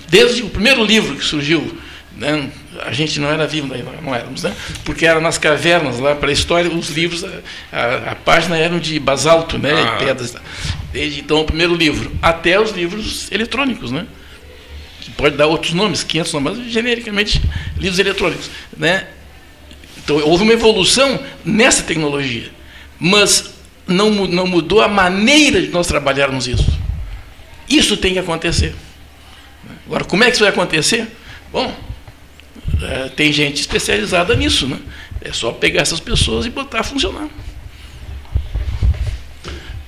Desde o primeiro livro que surgiu, né? a gente não era vivo, não éramos, né? porque era nas cavernas lá para a história, os livros, a, a, página eram de basalto, né? Ah. pedras. Desde então o primeiro livro, até os livros eletrônicos, né? que pode dar outros nomes, 500 nomes, mas genericamente livros eletrônicos. Né? Então houve uma evolução nessa tecnologia. Mas não, não mudou a maneira de nós trabalharmos isso. Isso tem que acontecer. Agora, como é que isso vai acontecer? Bom, é, tem gente especializada nisso, né? É só pegar essas pessoas e botar a funcionar.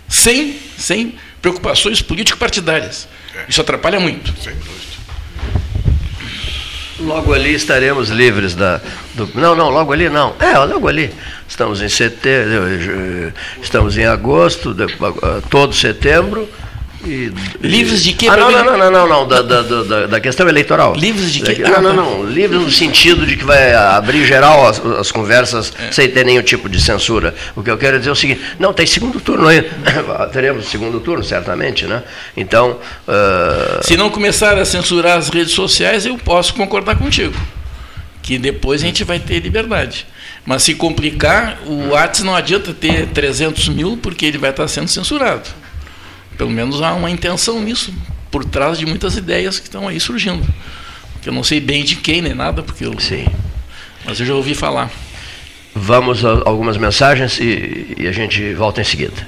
Sem, sem preocupações político-partidárias. Isso atrapalha muito. Sem dúvida. Logo ali estaremos livres da. Do, não, não, logo ali não. É, logo ali. Estamos em setembro, estamos em agosto, todo setembro. E, livres de quê? Ah, não, não, não, não, não, não, da, da, da, da questão eleitoral. Livres de quê? Não, ah, não, tá. não, livres no sentido de que vai abrir geral as, as conversas é. sem ter nenhum tipo de censura. O que eu quero dizer é o seguinte, não, tem segundo turno aí, [COUGHS] teremos segundo turno, certamente, né? Então... Uh... Se não começar a censurar as redes sociais, eu posso concordar contigo, que depois a gente vai ter liberdade. Mas se complicar, o WhatsApp não adianta ter 300 mil, porque ele vai estar sendo censurado. Pelo menos há uma intenção nisso, por trás de muitas ideias que estão aí surgindo. Que eu não sei bem de quem nem nada, porque eu sei. Mas eu já ouvi falar. Vamos a algumas mensagens e, e a gente volta em seguida.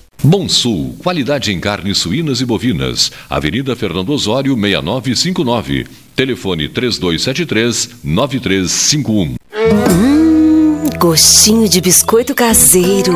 Bom Sul, qualidade em carnes suínas e bovinas. Avenida Fernando Osório, 6959. Telefone 3273-9351. Hum, gostinho de biscoito caseiro.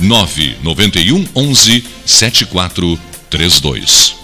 991 11 7432.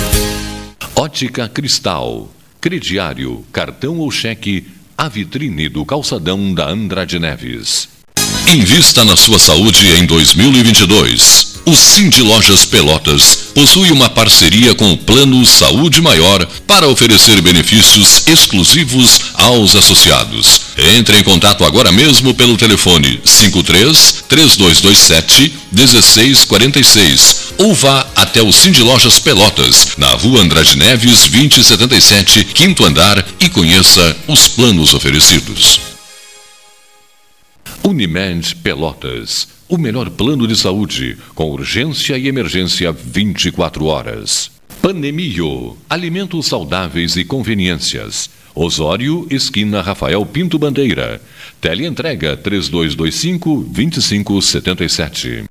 Ótica Cristal. Crediário, cartão ou cheque, a vitrine do calçadão da Andrade Neves. Invista na sua saúde em 2022. O Cindy Lojas Pelotas possui uma parceria com o Plano Saúde Maior para oferecer benefícios exclusivos aos associados. Entre em contato agora mesmo pelo telefone 53 3227 1646 ou vá até o Cindy Lojas Pelotas, na rua Andrade Neves 2077, quinto andar e conheça os planos oferecidos. Unimed Pelotas, o melhor plano de saúde, com urgência e emergência 24 horas. Panemio, alimentos saudáveis e conveniências. Osório, esquina Rafael Pinto Bandeira. Teleentrega 3225-2577.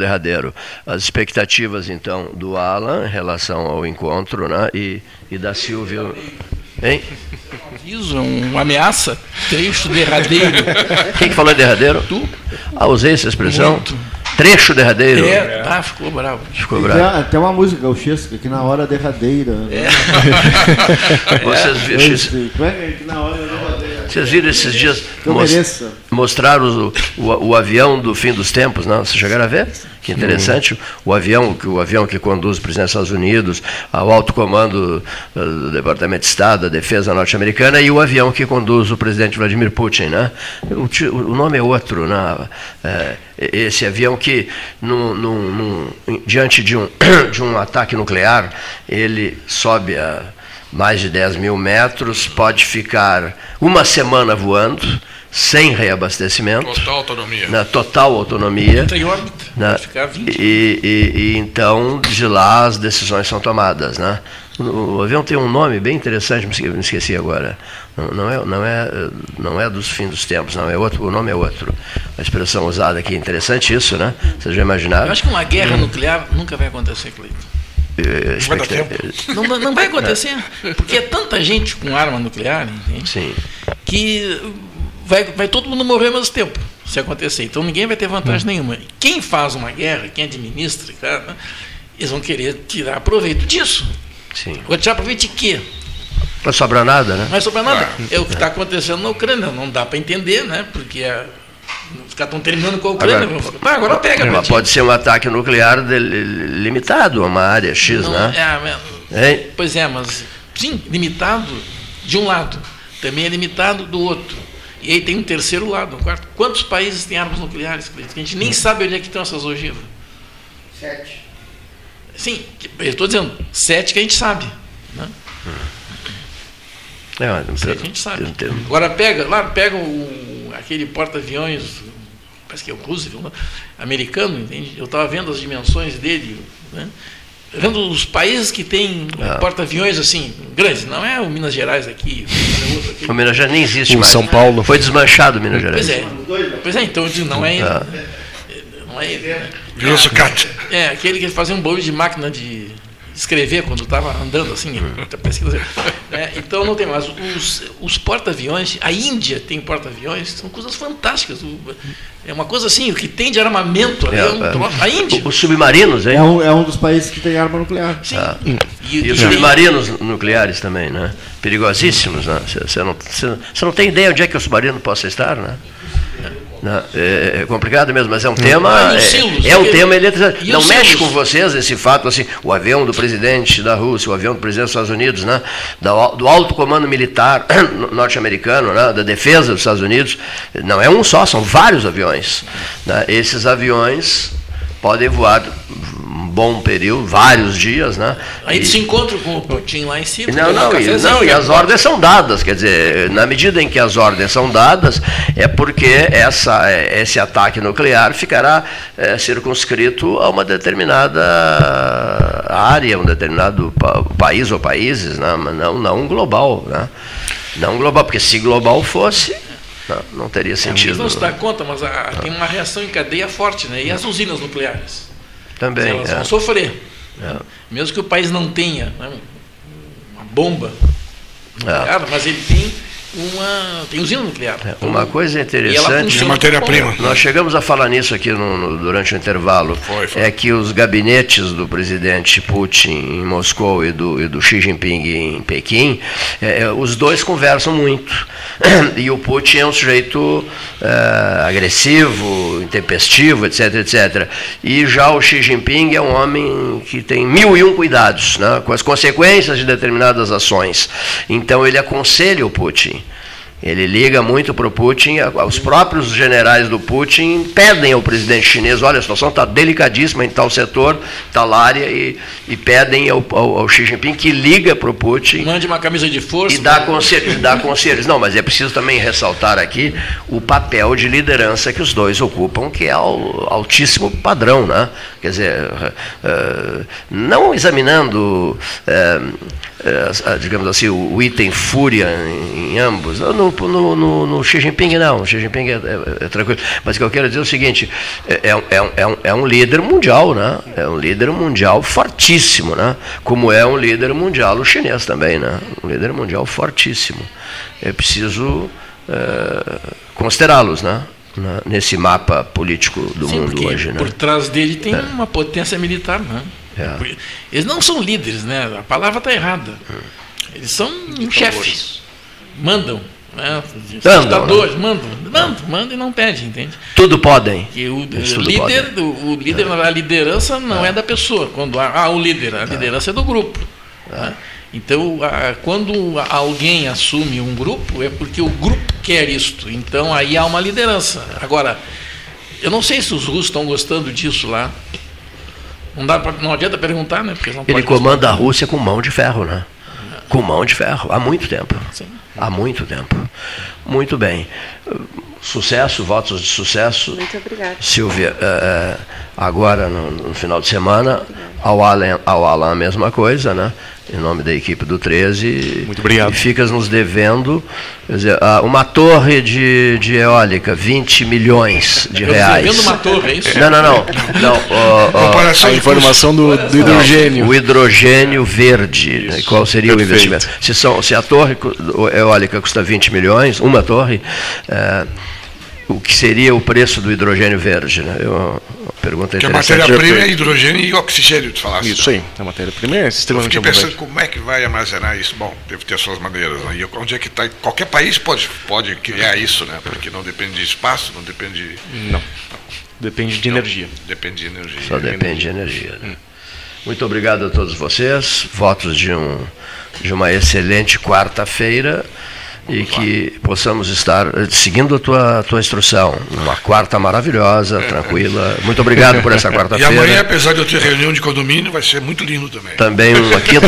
Derradeiro. As expectativas, então, do Alan em relação ao encontro, né? E, e da Silvia. Hein? Aviso, é uma ameaça. Trecho derradeiro. Quem que falou derradeiro? Tu. Ah, usei essa expressão? Muito. Trecho derradeiro? É, tá, ficou bravo. Ficou bravo. tem uma música gauchesca que na hora derradeira. né? [LAUGHS] Vocês viram- Esse- Como é que é que na hora derradeira? Vocês viram esses dias Que eu mos- mereça. mostraram o, o, o avião do fim dos tempos, não? Vocês chegaram a ver? Que interessante. O avião, que- o avião que conduz o presidente dos Estados Unidos, ao alto comando eh, do Departamento de Estado, da Defesa norte-americana, e o avião que conduz o presidente Vladimir Putin, né? O, o nome é outro, né? Eh, esse avião que, num- num- num- diante de um, [COUGHS] de um ataque nuclear, ele sobe a mais de 10 mil metros, pode ficar uma semana voando, sem reabastecimento. Total autonomia. Na total autonomia. Entra em órbita. Pode ficar 20 E, e- e então, de lá, as decisões são tomadas. Né? O, o avião tem um nome bem interessante, me esque- me esqueci agora. Não, não é, não, é, não é dos fins dos tempos, não. É outro, o nome é outro. A expressão usada aqui. Interessante isso, né? Vocês já imaginaram? Eu acho que uma guerra nuclear nunca vai acontecer, Cleiton. Expecta- tempo. Não, não vai acontecer. Porque é tanta gente com arma nuclear, entende? Sim. que vai, vai todo mundo morrer ao mesmo tempo, se acontecer. Então ninguém vai ter vantagem nenhuma. Quem faz uma guerra, quem administra, cara, eles vão querer tirar proveito disso. Sim. Vou tirar proveito de quê? Não sobra nada, né? Não vai sobrar nada. É o que está acontecendo na Ucrânia. Não dá para entender, né? Porque é- os caras estão terminando com a Ucrânia. Agora- "Pá, agora pega, Mas Betinho." pode ser um ataque nuclear de- limitado a uma área X, Não, né? é, Hein? Pois é, mas sim, limitado de um lado, também é limitado do outro. E aí tem um terceiro lado, um quarto. Quantos países têm armas nucleares? A gente nem sabe onde é que estão essas ogivas. Sete. Sim, eu estou dizendo, sete que a gente sabe. Né? É, Sete que a gente sabe. Agora pega, lá pega o, aquele porta-aviões, parece que é o Roosevelt, né? americano, entende? Eu estava vendo as dimensões dele, né? vendo os países que têm Ah. porta-aviões assim, grandes, não é o Minas Gerais aqui, o outro aqui. [LAUGHS] O Minas Gerais nem existe Em mais. São Paulo. Foi desmanchado o Minas Gerais. Pois é. Pois é, então eu digo, não é ele. Ah. Não é ele. né? Virou sucata. É, aquele que fazia um barulho de máquina de escrever quando estava andando assim, muita pesquisa. né? Então não tem mais. Os, os porta-aviões, a Índia tem porta-aviões, são coisas fantásticas. O- É uma coisa assim, o que tem de armamento ali é, um É, é. troço. A Índia. Os submarinos, hein? É um, é um dos países que tem arma nuclear. Sim. Ah. E, E os submarinos nucleares também, né? Perigosíssimos, né? Você não, cê- cê não tem ideia onde é que o submarino possa estar, né? Né? É, é complicado mesmo, mas é um tema. Ah, e os É, silos, é um porque- tema eletrizante. e Não mexe silos? com vocês esse fato, assim, o avião do presidente da Rússia, o avião do presidente dos Estados Unidos, né? da- do alto comando militar [CLEARS THROAT] norte-americano, né? da defesa dos Estados Unidos. Não é um só, são vários aviões. né? Esses aviões podem voar um bom período, vários dias, né? Aí E- se encontra com o Putin lá em cima. não, não, e, não, e né? as ordens são dadas, quer dizer, na medida em que as ordens são dadas, é porque essa, é, esse ataque nuclear ficará é, circunscrito a uma determinada área, um determinado pa- país ou países, né, mas não, não global. Né? Não global, porque se global fosse, não, não teria Eles sentido. não se dá conta, mas a- tem uma reação em cadeia forte, né? E as usinas nucleares? Também. Elas é. vão sofrer. É. Mesmo que o país não tenha né, uma bomba É. mas ele tem uma tem usina nuclear. Uma coisa E interessante. matéria-prima. Nós chegamos a falar nisso aqui no- no- durante o intervalo. Foi, foi. É que os gabinetes do presidente Putin em Moscou e do, e do Xi Jinping em Pequim, é, é, os dois conversam muito. [COUGHS] E o Putin é um sujeito é, agressivo, intempestivo, etc, etc. E já o Xi Jinping é um homem que tem mil e um cuidados né, com as consequências de determinadas ações. Então ele aconselha o Putin. Ele liga muito para o Putin, os próprios generais do Putin pedem ao presidente chinês, olha, a situação está delicadíssima em tal setor, tal área, e, e pedem ao, ao- ao Xi Jinping que liga para o Putin Mande uma camisa de força. e dá conselhos, dá conselhos. Não, mas é preciso também ressaltar aqui o papel de liderança que os dois ocupam, que é al- altíssimo padrão, né? Quer dizer, eh, não examinando, eh, digamos assim, o, o item fúria em, em ambos. No, no, no, no Xi Jinping não, o Xi Jinping é, é- é tranquilo. Mas o que eu quero dizer é o seguinte, é, é um- é um- é um, é um líder mundial, né? É um líder mundial fortíssimo, né? Como é um líder mundial o chinês também, né? Um líder mundial fortíssimo. É preciso eh, considerá-los, né? Nesse mapa político do Sim, mundo hoje, né? por trás dele tem uma potência militar, né? É. Eles não são líderes, né? A palavra está errada. Eles são um chefe. Mandam. Né? Mandam, Ditadores, mandam, mandam, mandam e não pedem, entende? Tudo podem. E o, Eles líder, o, o líder, a liderança não é. da pessoa. Quando há, ah, o líder, a liderança é do grupo. né? Então, quando alguém assume um grupo, é porque o grupo quer isto. Então, aí há uma liderança. Agora, eu não sei se os russos estão gostando disso lá. Não, dá pra, não adianta perguntar, né? Porque não Ele comanda a Rússia com mão de ferro, né? Com mão de ferro, há muito tempo. Há muito tempo. Muito bem. Sucesso, votos de sucesso. Muito obrigada. Silvia, eh, eh, agora no, no final de semana, ao Alan, ao Alan a mesma coisa, né? Em nome da equipe do 13. Muito obrigado. E ficas nos devendo quer dizer, uma torre de, de eólica, 20 milhões de Eu reais. vendo uma torre, é isso? Não, não, não. não ó, ó, A informação do, do hidrogênio. o hidrogênio verde. né? Qual seria o Perfeito. investimento? Se, são, se a torre eólica custa 20 milhões, uma torre, eh, o que seria o preço do hidrogênio verde? Né? Eu, uma pergunta Que a interessante. matéria-prima é hidrogênio e oxigênio, tu falaste. Isso aí, a matéria-prima é Eu extremamente fiquei pensando abundante. como é que vai armazenar isso. Bom, deve ter suas maneiras. Né? E onde é que está? Qualquer país pode, pode criar isso, né? Porque não depende de espaço, não depende de. Não. Depende de energia. Depende de energia. Só depende de energia. né? Muito obrigado a todos vocês. Votos de, um, de uma excelente quarta-feira e que possamos estar eh, seguindo a tua, tua instrução. Uma quarta maravilhosa, tranquila. Muito obrigado por essa [LAUGHS] E amanhã, quarta-feira. apesar de eu ter reunião de condomínio, vai ser muito lindo também. Também uma quinta,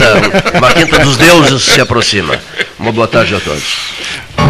uma quinta dos deuses se aproxima. Uma boa tarde a todos.